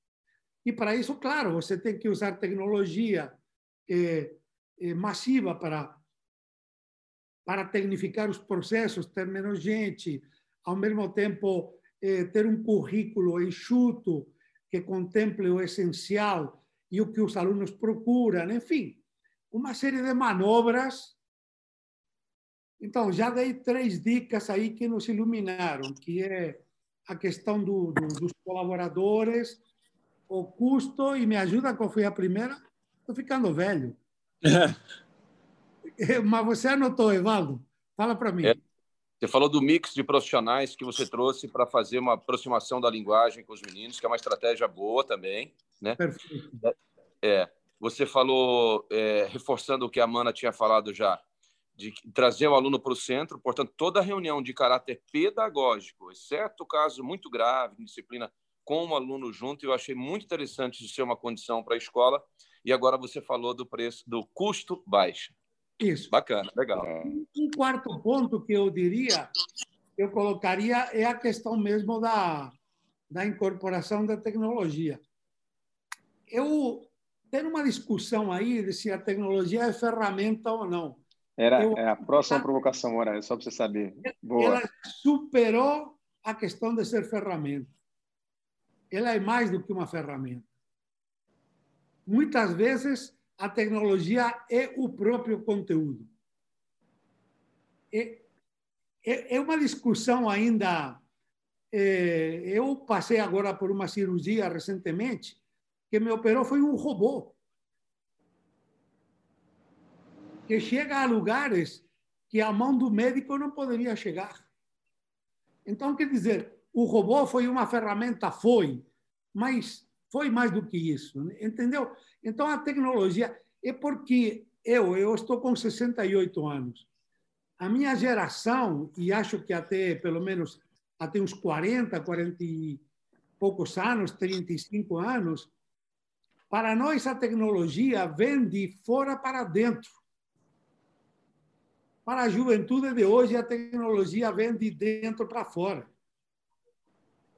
E para isso, claro, você tem que usar tecnologia eh, eh, massiva para para tecnificar os processos, ter menos gente, ao mesmo tempo eh, ter um currículo enxuto que contemple o essencial e o que os alunos procuram, enfim, uma série de manobras. Então, já dei três dicas aí que nos iluminaram, que é a questão do, do, dos colaboradores, o custo, e me ajuda qual foi a primeira? Estou ficando velho. Mas você anotou, Evaldo? Fala para mim. É, você falou do mix de profissionais que você trouxe para fazer uma aproximação da linguagem com os meninos, que é uma estratégia boa também. Né? Perfeito. É, você falou, é, reforçando o que a Mana tinha falado já, de trazer o aluno para o centro, portanto, toda reunião de caráter pedagógico, exceto caso muito grave, disciplina com o aluno junto, eu achei muito interessante de ser uma condição para a escola. E agora você falou do preço, do custo baixo. Isso. Bacana, legal. Um quarto ponto que eu diria, eu colocaria, é a questão mesmo da, da incorporação da tecnologia. Eu tenho uma discussão aí de se a tecnologia é ferramenta ou não. Era eu, é a próxima provocação, Moraes, só para você saber. Boa. Ela superou a questão de ser ferramenta. Ela é mais do que uma ferramenta. Muitas vezes a tecnologia é o próprio conteúdo. É, é, é uma discussão ainda. É, eu passei agora por uma cirurgia recentemente que me operou foi um robô que chega a lugares que a mão do médico não poderia chegar. Então, quer dizer, o robô foi uma ferramenta, foi, mas foi mais do que isso, entendeu? Então, a tecnologia é porque eu, eu estou com 68 anos. A minha geração, e acho que até pelo menos até uns 40, 40 e poucos anos, 35 anos, para nós a tecnologia vem de fora para dentro. Para a juventude de hoje, a tecnologia vem de dentro para fora.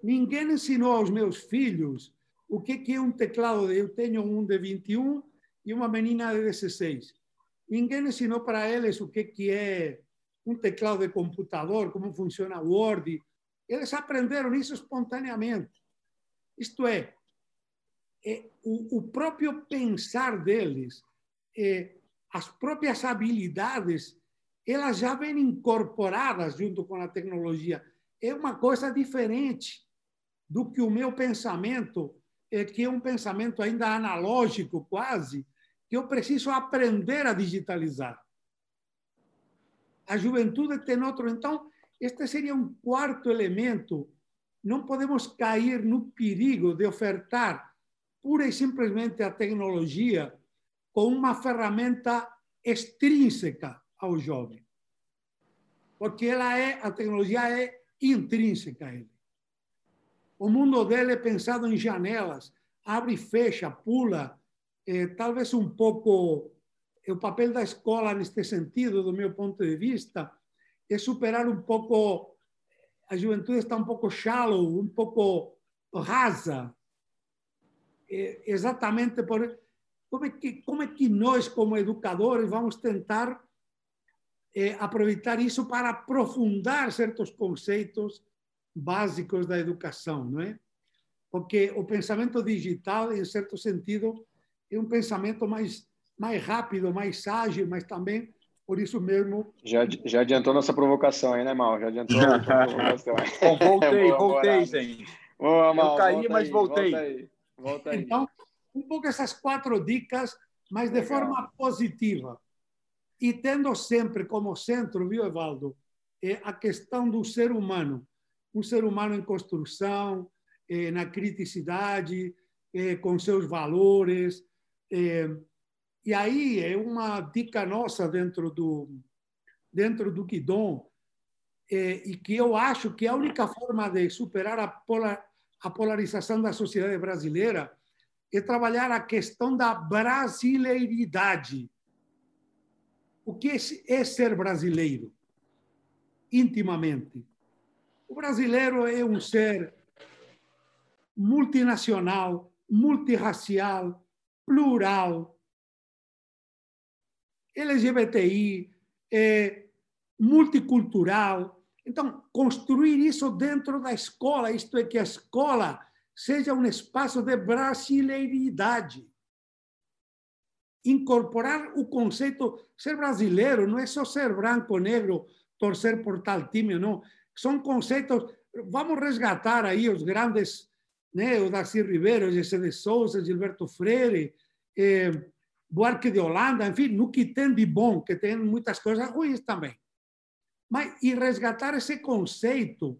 Ninguém ensinou aos meus filhos o que é um teclado. Eu tenho um de 21 e uma menina de 16. Ninguém ensinou para eles o que é um teclado de computador, como funciona o Word. Eles aprenderam isso espontaneamente. Isto é, é o, o, próprio pensar deles, é, as próprias habilidades elas já vêm incorporadas junto com a tecnologia. É uma coisa diferente do que o meu pensamento, é que é um pensamento ainda analógico quase, que eu preciso aprender a digitalizar. A juventude tem outro. Então, este seria um quarto elemento. Não podemos cair no perigo de ofertar pura e simplesmente a tecnologia como uma ferramenta extrínseca ao jovem. Porque ela é, a tecnologia é intrínseca a ele. O mundo dele é pensado em janelas, abre e fecha, pula. É, talvez um pouco o papel da escola neste sentido, do meu ponto de vista, é superar um pouco a juventude está um pouco shallow, um pouco rasa, é, exatamente por como é que como é que nós como educadores vamos tentar é, aproveitar isso para aprofundar certos conceitos básicos da educação, não é? Porque o pensamento digital, em certo sentido, é um pensamento mais mais rápido, mais ágil, mas também por isso mesmo. Já, já adiantou nossa provocação aí, né, Mal? Já adiantou a provocação. Bom, voltei, voltei, gente. Boa, Mal, Eu caí, mas aí, voltei. Volta aí, volta aí. Então, um pouco essas quatro dicas, mas de Legal. forma positiva. E tendo sempre como centro, viu, Evaldo, é a questão do ser humano. Um ser humano em construção, é, na criticidade, é, com seus valores. E aí é uma dica nossa dentro do dentro do Guidon e que eu acho que a única forma de superar a, polar, a polarização da sociedade brasileira é trabalhar a questão da brasileiridade. O que é ser brasileiro? Intimamente. O brasileiro é um ser multinacional, multirracial, plural, LGBTI, é, multicultural. Então, construir isso dentro da escola, isto é, que a escola seja um espaço de brasileiridade. Incorporar o conceito, ser brasileiro não é só ser branco, negro, torcer por tal time, não. São conceitos, vamos resgatar aí os grandes, né, o Darcy Ribeiro, José de Souza, Gilberto Freire, eh, Buarque de Holanda, enfim, no que tem de bom, que tem muitas coisas ruins também. Mas, e resgatar esse conceito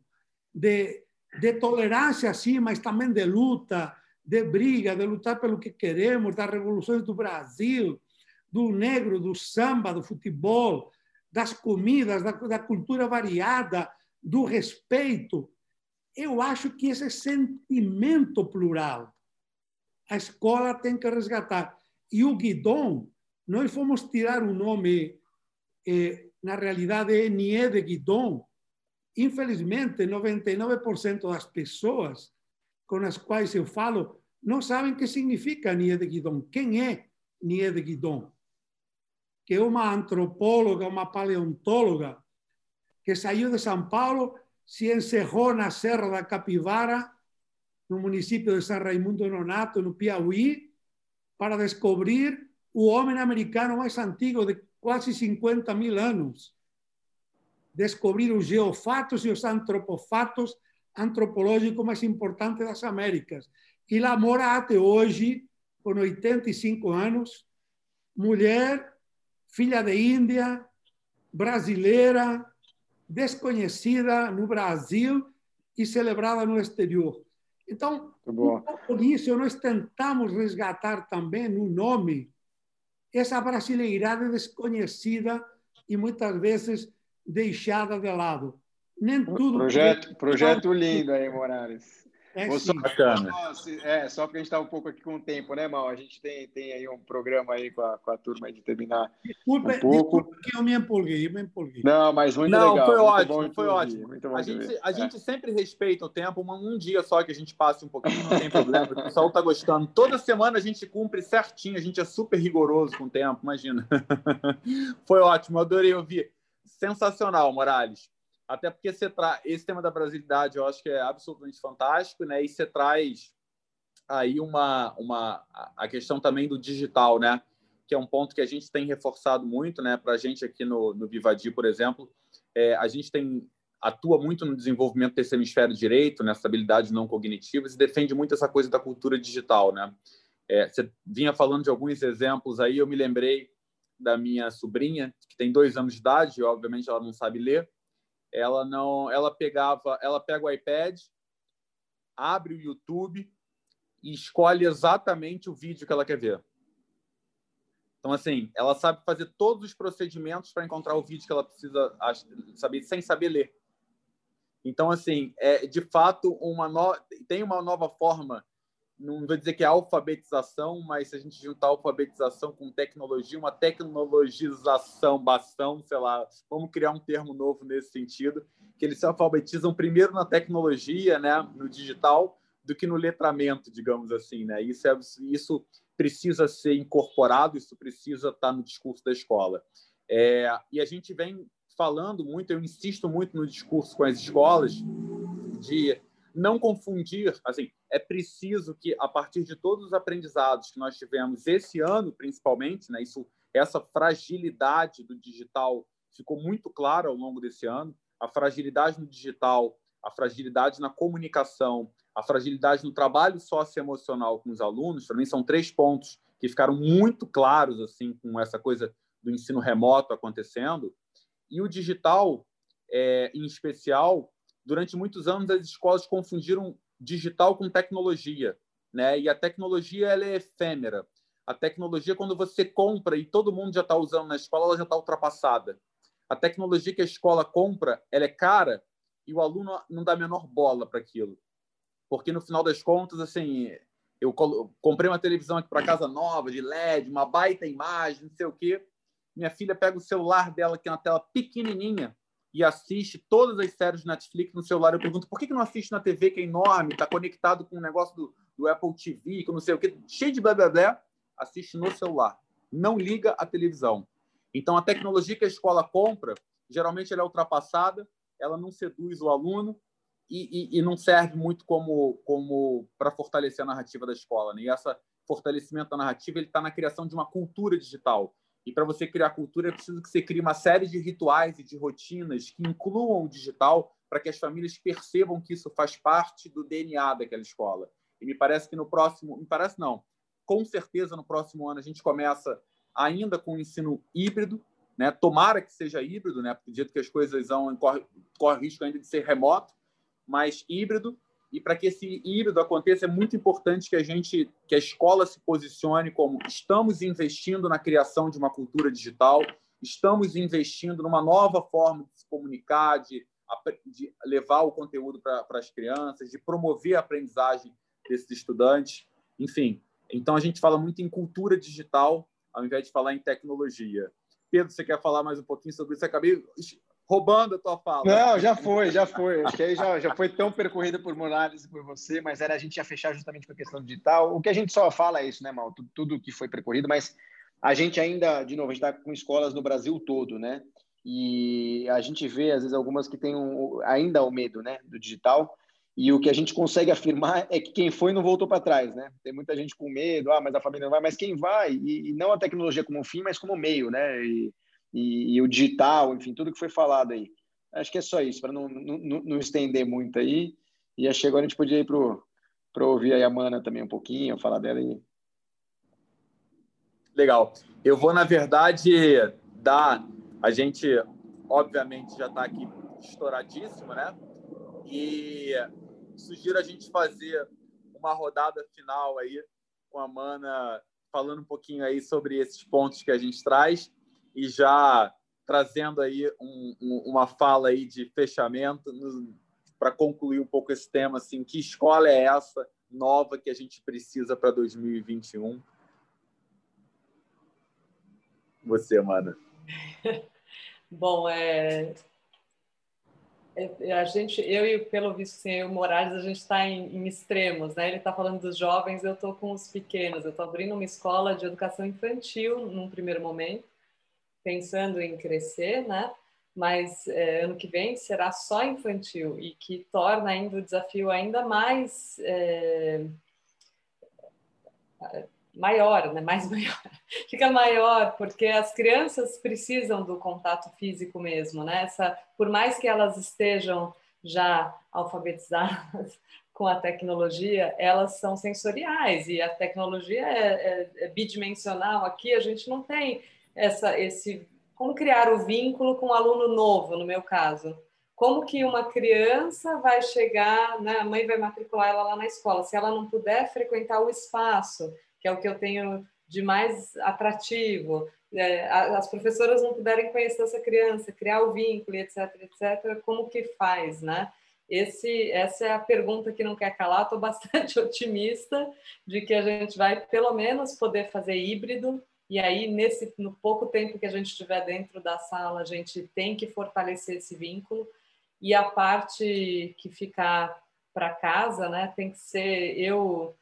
de, de tolerância, sim, mas também de luta, de briga, de lutar pelo que queremos, das revoluções do Brasil, do negro, do samba, do futebol, das comidas, da, da cultura variada, do respeito. Eu acho que esse sentimento plural a escola tem que resgatar. E o Guidon, nós fomos tirar o nome, eh, na realidade, é de Guidon. Infelizmente, 99% das pessoas com as quais eu falo não sabem o que significa Nié de Guidon. Quem é Nié de Guidon? Que é uma antropóloga, uma paleontóloga, que saiu de São Paulo, se encerrou na Serra da Capivara, no município de São Raimundo Nonato, no Piauí, para descobrir o homem americano mais antigo de quase 50 mil anos. Descobrir os geofatos e os antropofatos antropológicos mais importantes das Américas. E lá mora até hoje, com 85 anos, mulher, filha de Índia, brasileira, desconhecida no Brasil e celebrada no exterior. Então, por isso, nós tentamos resgatar também no nome essa brasileirada desconhecida e muitas vezes deixada de lado. Nem tudo. Projeto, projeto lindo aí, Morales. É, só, bacana. É, só porque a gente está um pouco aqui com o tempo, né, Mal? A gente tem, tem aí um programa aí com a, com a turma de terminar desculpa, um pouco. Desculpa que eu me empolguei, eu me empolguei. Não, mas muito Não, legal. foi ótimo, foi ótimo. Muito a gente, a é. gente sempre respeita o tempo, um, um dia só que a gente passe um pouquinho, não tem problema. O pessoal está gostando. Toda semana a gente cumpre certinho, a gente é super rigoroso com o tempo, imagina. foi ótimo, eu adorei ouvir. Sensacional, Morales até porque você tra... esse tema da brasilidade eu acho que é absolutamente fantástico, né? E você traz aí uma, uma a questão também do digital, né? Que é um ponto que a gente tem reforçado muito, né? Para a gente aqui no, no Vivadi, por exemplo, é, a gente tem atua muito no desenvolvimento desse hemisfério direito, nessas habilidades não cognitivas e defende muito essa coisa da cultura digital, né? É, você vinha falando de alguns exemplos aí, eu me lembrei da minha sobrinha que tem dois anos de idade, e, obviamente ela não sabe ler, ela não, ela pegava, ela pega o iPad, abre o YouTube e escolhe exatamente o vídeo que ela quer ver. Então, assim, ela sabe fazer todos os procedimentos para encontrar o vídeo que ela precisa saber, sem saber ler. Então, assim, é de fato uma no... tem uma nova forma não vou dizer que é alfabetização, mas se a gente juntar alfabetização com tecnologia, uma tecnologização, bastão, sei lá, vamos criar um termo novo nesse sentido, que eles se alfabetizam primeiro na tecnologia, né, no digital, do que no letramento, digamos assim, né? Isso é isso precisa ser incorporado, isso precisa estar no discurso da escola. É, e a gente vem falando muito, eu insisto muito no discurso com as escolas, de não confundir, assim, é preciso que a partir de todos os aprendizados que nós tivemos esse ano, principalmente, né, isso, essa fragilidade do digital ficou muito clara ao longo desse ano, a fragilidade no digital, a fragilidade na comunicação, a fragilidade no trabalho socioemocional com os alunos, para mim são três pontos que ficaram muito claros assim com essa coisa do ensino remoto acontecendo. E o digital, é, em especial, durante muitos anos as escolas confundiram digital com tecnologia, né? E a tecnologia ela é efêmera. A tecnologia, quando você compra e todo mundo já está usando na escola, ela já está ultrapassada. A tecnologia que a escola compra, ela é cara e o aluno não dá a menor bola para aquilo. Porque no final das contas, assim, eu comprei uma televisão aqui para casa nova, de LED, uma baita imagem, não sei o quê. Minha filha pega o celular dela, que é uma tela pequenininha, e assiste todas as séries de Netflix no celular. Eu pergunto, por que não assiste na TV, que é enorme, está conectado com o um negócio do, do, Apple TV, que não sei o quê, cheio de blá, blá, blá, assiste no celular. Não liga a televisão. Então, a tecnologia que a escola compra, geralmente ela é ultrapassada, ela não seduz o aluno, e, e, e não serve muito como, como para fortalecer a narrativa da escola. Né? E esse fortalecimento da narrativa está na criação de uma cultura digital. E para você criar cultura é preciso que você crie uma série de rituais e de rotinas que incluam o digital para que as famílias percebam que isso faz parte do DNA daquela escola. E me parece que no próximo, me parece não, com certeza no próximo ano a gente começa ainda com o ensino híbrido, né? Tomara que seja híbrido, né? Porque do jeito que as coisas vão corre, corre risco ainda de ser remoto, mais híbrido. E para que esse híbrido aconteça, é muito importante que a gente, que a escola se posicione como estamos investindo na criação de uma cultura digital, estamos investindo numa nova forma de se comunicar, de, de levar o conteúdo para as crianças, de promover a aprendizagem desses estudantes. Enfim, então a gente fala muito em cultura digital, ao invés de falar em tecnologia. Pedro, você quer falar mais um pouquinho sobre isso? Acabei roubando a tua fala. Não, já foi, já foi. Acho que aí já, já foi tão percorrida por Morales e por você, mas era a gente ia fechar justamente com a questão digital. O que a gente só fala é isso, né, Mal? Tudo, que foi percorrido, mas a gente ainda, de novo, a gente está com escolas no Brasil todo, né? E a gente vê, às vezes, algumas que têm um, ainda o medo né, do digital. E o que a gente consegue afirmar é que quem foi não voltou para trás, né? Tem muita gente com medo, ah, mas a família não vai, mas quem vai, e, e não a tecnologia como fim, mas como meio, né? E, e, e, o digital, enfim, tudo que foi falado aí. Acho que é só isso, para não, não, não, estender muito aí. E acho que agora a gente podia ir para ouvir aí a Mana também um pouquinho, falar dela aí. Legal. Eu vou, na verdade, dar. A gente, obviamente, já está aqui estouradíssimo, né? E sugiro a gente fazer uma rodada final aí com a Mana, falando um pouquinho aí sobre esses pontos que a gente traz e já trazendo aí um, um, uma fala aí de fechamento para concluir um pouco esse tema, assim, que escola é essa nova que a gente precisa para 2021? Você, Amanda. Bom, é, é, a gente, eu e pelo visto, sim, eu e o Morales, a gente está em, em, extremos, né? Ele está falando dos jovens, eu estou com os pequenos. Eu estou abrindo uma escola de educação infantil num primeiro momento pensando em crescer, né? Mas é, ano que vem será só infantil e que torna ainda o desafio ainda mais é, maior, né? Mais maior, fica maior porque as crianças precisam do contato físico mesmo, né? Essa, por mais que elas estejam já alfabetizadas com a tecnologia, elas são sensoriais e a tecnologia é, é, é bidimensional. Aqui a gente não tem essa, esse, como criar o vínculo com um aluno novo, no meu caso. Como que uma criança vai chegar, né, a mãe vai matricular ela lá na escola, se ela não puder frequentar o espaço, que é o que eu tenho de mais atrativo, é, as professoras não puderem conhecer essa criança, criar o vínculo, etc, etc, como que faz, né? Esse, essa é a pergunta que não quer calar. Estou bastante otimista de que a gente vai, pelo menos, poder fazer híbrido, e aí, nesse, no pouco tempo que a gente estiver dentro da sala, a gente tem que fortalecer esse vínculo. E a parte que ficar para casa, né, tem que ser eu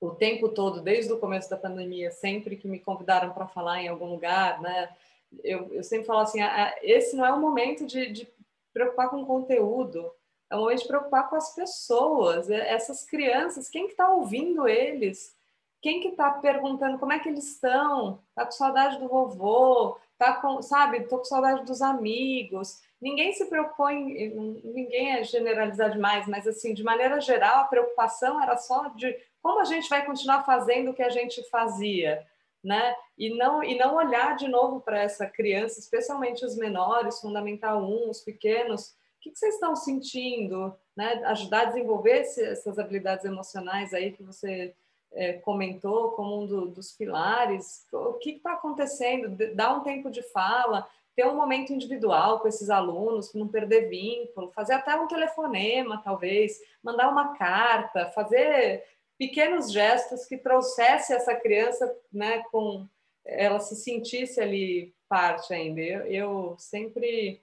o tempo todo, desde o começo da pandemia, sempre que me convidaram para falar em algum lugar, né, eu, eu sempre falo assim, esse não é o momento de, de preocupar com conteúdo, é o momento de preocupar com as pessoas, é, essas crianças, quem que está ouvindo eles? Quem que está perguntando como é que eles estão? Tá com saudade do vovô? Tá com, sabe, tô com saudade dos amigos. Ninguém se em, ninguém é generalizar demais, mas assim, de maneira geral, a preocupação era só de como a gente vai continuar fazendo o que a gente fazia, né? E não e não olhar de novo para essa criança, especialmente os menores, fundamental 1, os pequenos, o que, que vocês estão sentindo, né? Ajudar a desenvolver esse, essas habilidades emocionais aí que você é, comentou como um do, dos pilares. O que está acontecendo? Dá um tempo de fala, ter um momento individual com esses alunos, não perder vínculo, fazer até um telefonema, talvez, mandar uma carta, fazer pequenos gestos que trouxesse essa criança, né, com ela se sentisse ali parte ainda. Eu, eu sempre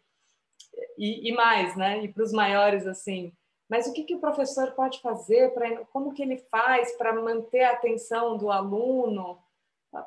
e, e, mais, né? E para os maiores assim, mas o que, que o professor pode fazer para como que ele faz para manter a atenção do aluno?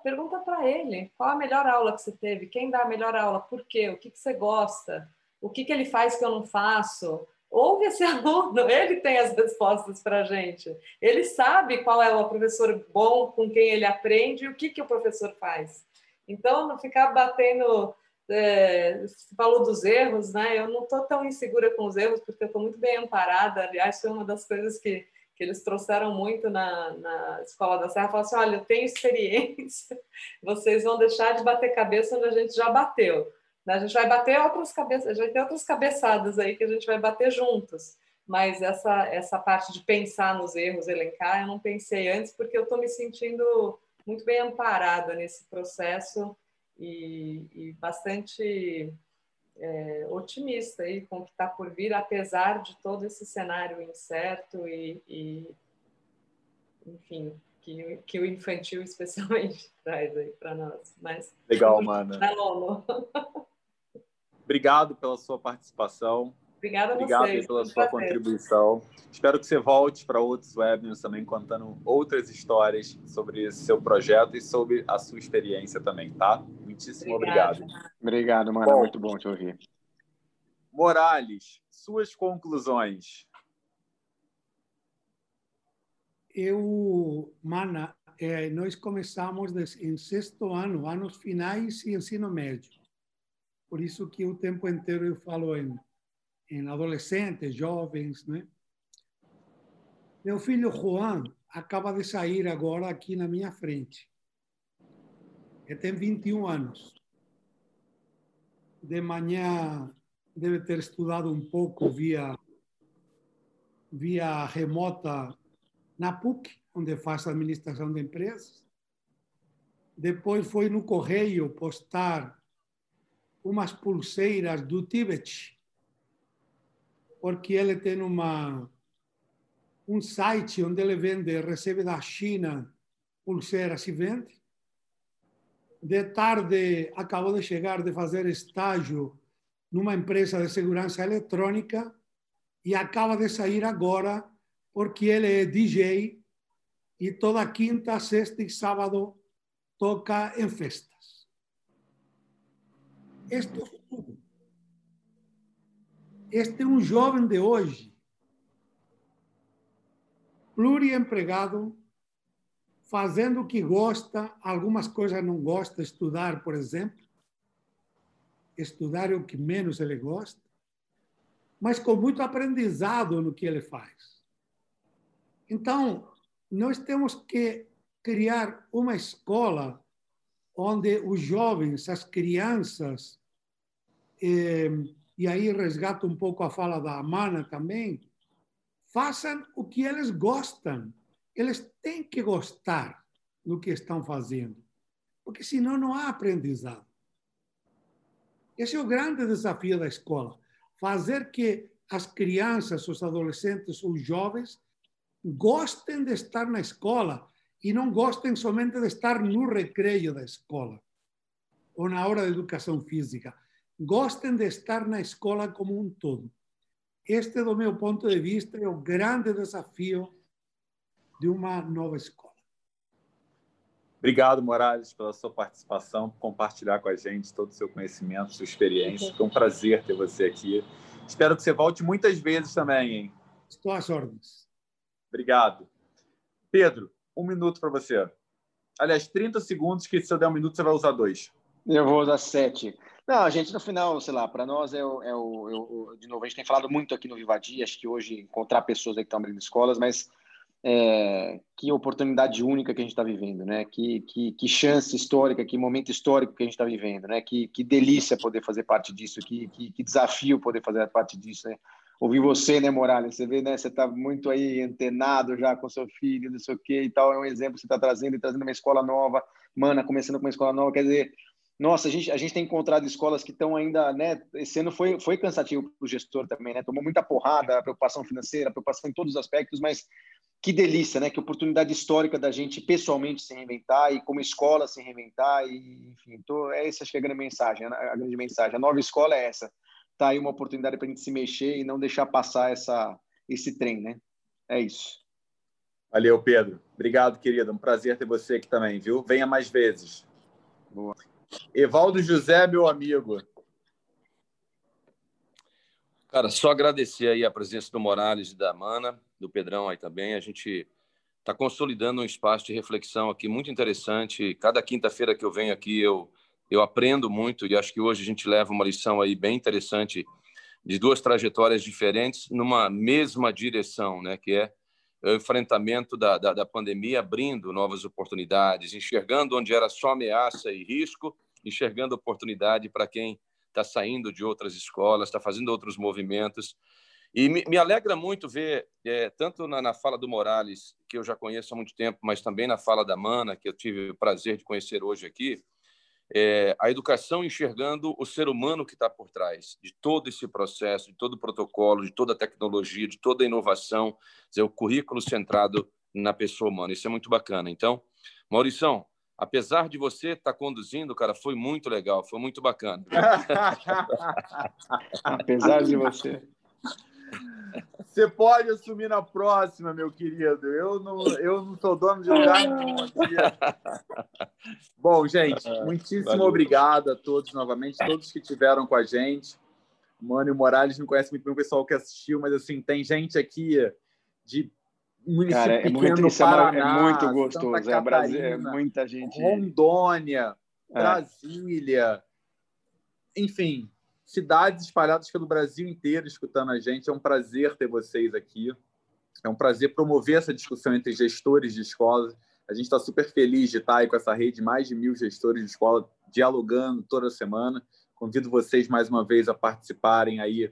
Pergunta para ele qual a melhor aula que você teve, quem dá a melhor aula, por quê, o que, que você gosta, o que, que ele faz que eu não faço. Ouve esse aluno, ele tem as respostas para a gente. Ele sabe qual é o professor bom com quem ele aprende e o que, que o professor faz. Então, não ficar batendo é, falou dos erros, né? Eu não estou tão insegura com os erros, porque eu estou muito bem amparada. Aliás, foi uma das coisas que, que eles trouxeram muito na, na Escola da Serra. Falaram assim: olha, eu tenho experiência, vocês vão deixar de bater cabeça onde a gente já bateu. Né? A gente vai bater outras cabeças, já tem outras cabeçadas aí que a gente vai bater juntos. Mas essa, essa parte de pensar nos erros, elencar, eu não pensei antes, porque eu estou me sentindo muito bem amparada nesse processo e, e bastante é, otimista aí com o que está por vir, apesar de todo esse cenário incerto e, e enfim, que, que, o infantil especialmente traz aí para nós. Mas legal, mana. Obrigado pela sua participação. Obrigada a Obrigado vocês. pela sua prazer. contribuição. Espero que você volte para outros webinars também, contando outras histórias sobre esse seu projeto e sobre a sua experiência também, tá? Muitíssimo obrigado. Obrigado, mano. Bom, Muito bom te ouvir. Morales, suas conclusões. Eu, Mana, eh, nós começamos em sexto ano, anos finais e ensino médio. Por isso que o tempo inteiro eu falo em em adolescentes, jovens, né? Meu filho Juan acaba de sair agora aqui na minha frente. Ele tem 21 anos. De manhã deve ter estudado um pouco via via remota na PUC, onde faz administração de empresas. Depois foi no correio postar umas pulseiras do Tibete porque ele tem uma um site onde ele vende, recebe da China pulseiras e vende. De tarde, acabou de chegar de fazer estágio numa empresa de segurança eletrônica e acaba de sair agora porque ele é DJ e toda quinta, sexta e sábado toca em festas. Tudo. Este é um jovem de hoje, pluriempregado, fazendo o que gosta, algumas coisas não gosta, estudar, por exemplo. Estudar é o que menos ele gosta, mas com muito aprendizado no que ele faz. Então, nós temos que criar uma escola onde os jovens, as crianças, eh, e aí resgato um pouco a fala da Amana também, façam o que eles gostam. Eles têm que gostar do que estão fazendo, porque senão não há aprendizado. Esse é o grande desafio da escola, fazer que as crianças, os adolescentes, os jovens gostem de estar na escola e não gostem somente de estar no recreio da escola ou na hora de educação física gostem de estar na escola como um todo. Este, do meu ponto de vista, é o grande desafio de uma nova escola. Obrigado, Morales, pela sua participação, por compartilhar com a gente todo o seu conhecimento, sua experiência. Foi um prazer ter você aqui. Espero que você volte muitas vezes também, hein? Estou às ordens. Obrigado. Pedro, um minuto para você. Aliás, 30 segundos, que se eu der um minuto, você vai usar dois. Eu vou usar sete. Não, a gente, no final, sei lá, para nós é o, é, é, o, De novo, a gente tem falado muito aqui no Vivadi, acho que hoje encontrar pessoas que estão abrindo escolas, mas é, que oportunidade única que a gente está vivendo, né? Que, que, que, chance histórica, que momento histórico que a gente está vivendo, né? Que, que delícia poder fazer parte disso, que, que, que desafio poder fazer parte disso, né? ouvir você, né, Morales? Você vê, né? Você está muito aí antenado já com seu filho, não sei o quê e tal. É um exemplo que você está trazendo e trazendo uma escola nova, mana, começando com uma escola nova. Quer dizer, nossa, a gente, a gente tem encontrado escolas que estão ainda, né? Esse ano foi, foi cansativo para o gestor também, né? Tomou muita porrada, preocupação financeira, preocupação em todos os aspectos, mas que delícia, né? Que oportunidade histórica da gente pessoalmente se reinventar e como escola se reinventar e, enfim, tô, é essa acho que é a grande mensagem, a grande mensagem. A nova escola é essa tá aí uma oportunidade para a gente se mexer e não deixar passar essa, esse trem, né? É isso. Valeu, Pedro. Obrigado, querido. Um prazer ter você aqui também, viu? Venha mais vezes. Boa. Evaldo José, meu amigo. Cara, só agradecer aí a presença do Morales e da Mana, do Pedrão aí também. A gente está consolidando um espaço de reflexão aqui muito interessante. Cada quinta-feira que eu venho aqui, eu eu aprendo muito e acho que hoje a gente leva uma lição aí bem interessante de duas trajetórias diferentes numa mesma direção, né? Que é enfrentamento da, da, da pandemia, abrindo novas oportunidades, enxergando onde era só ameaça e risco, enxergando oportunidade para quem está saindo de outras escolas, está fazendo outros movimentos. E me, me alegra muito ver, é, tanto na, na, fala do Morales, que eu já conheço há muito tempo, mas também na fala da Mana, que eu tive o prazer de conhecer hoje aqui, é, a educação enxergando o ser humano que está por trás de todo esse processo, de todo o protocolo, de toda a tecnologia, de toda a inovação, dizer, o currículo centrado na pessoa humana. Isso é muito bacana. Então, Maurição, apesar de você estar tá conduzindo, cara, foi muito legal, foi muito bacana. apesar de você. Você pode assumir na próxima, meu querido. Eu não, eu não sou dono de lugar nenhum aqui. Bom, gente, muitíssimo Valeu. obrigado a todos novamente, todos que tiveram com a gente. Mano e Morales não conhece muito bem o pessoal que assistiu, mas assim, tem gente aqui de município Cara, é muito, é Paraná, é muito gostoso. Santa é, Brasil, é muita gente. Rondônia, é. Brasília, enfim, cidades espalhadas pelo Brasil inteiro escutando a gente. É um prazer ter vocês aqui. É um prazer promover essa discussão entre gestores de escolas. A gente está super feliz de estar aí com essa rede, mais de mil gestores de escola dialogando toda semana. Convido vocês mais uma vez a participarem aí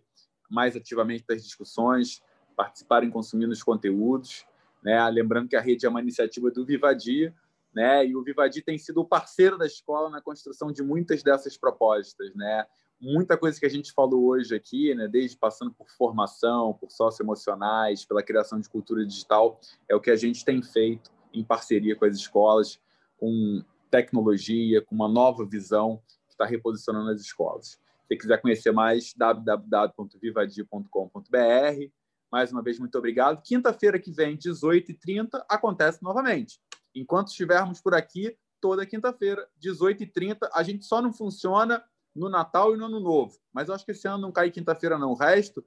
mais ativamente das discussões, participarem consumindo os conteúdos. Né? Lembrando que a rede é uma iniciativa do Vivadia, né? E o Vivadi tem sido o parceiro da escola na construção de muitas dessas propostas, né? Muita coisa que a gente falou hoje aqui, né, desde passando por formação, por socioemocionais, pela criação de cultura digital, é o que a gente tem feito em parceria com as escolas, com tecnologia, com uma nova visão que está reposicionando as escolas. Se quiser conhecer mais, www.vivadia.com.br. Mais uma vez, muito obrigado. Quinta-feira que vem, 18h30, acontece novamente. Enquanto estivermos por aqui, toda quinta-feira, 18h30, a gente só não funciona no Natal e no Ano Novo. Mas eu acho que esse ano não cai quinta-feira, não. O resto.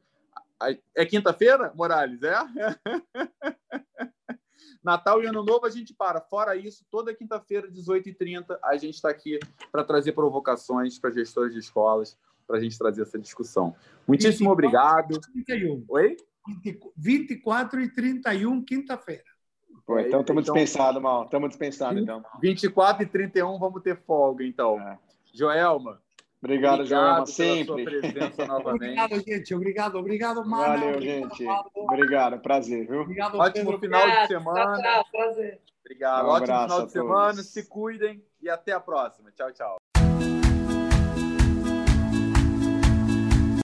É quinta-feira, Morales? É? Natal e Ano Novo a gente para. Fora isso, toda quinta-feira, 18h30, a gente está aqui para trazer provocações para gestores de escolas, para a gente trazer essa discussão. Muitíssimo 24, obrigado. 31. Oi? 24 e 31, quinta-feira. Pô, então estamos então, dispensados, Mal. Estamos dispensados, então. 24 e 31 vamos ter folga, então. É. Joelma, Obrigado, Joelma, sempre. presença novamente. Obrigado, gente. Obrigado, obrigado, Mano. Valeu, gente. Obrigado, prazer, viu? Obrigado, Ótimo Pedro. final de semana. Tchau, tchau, prazer. Obrigado. Um Ótimo final de semana. Se cuidem e até a próxima. Tchau, tchau.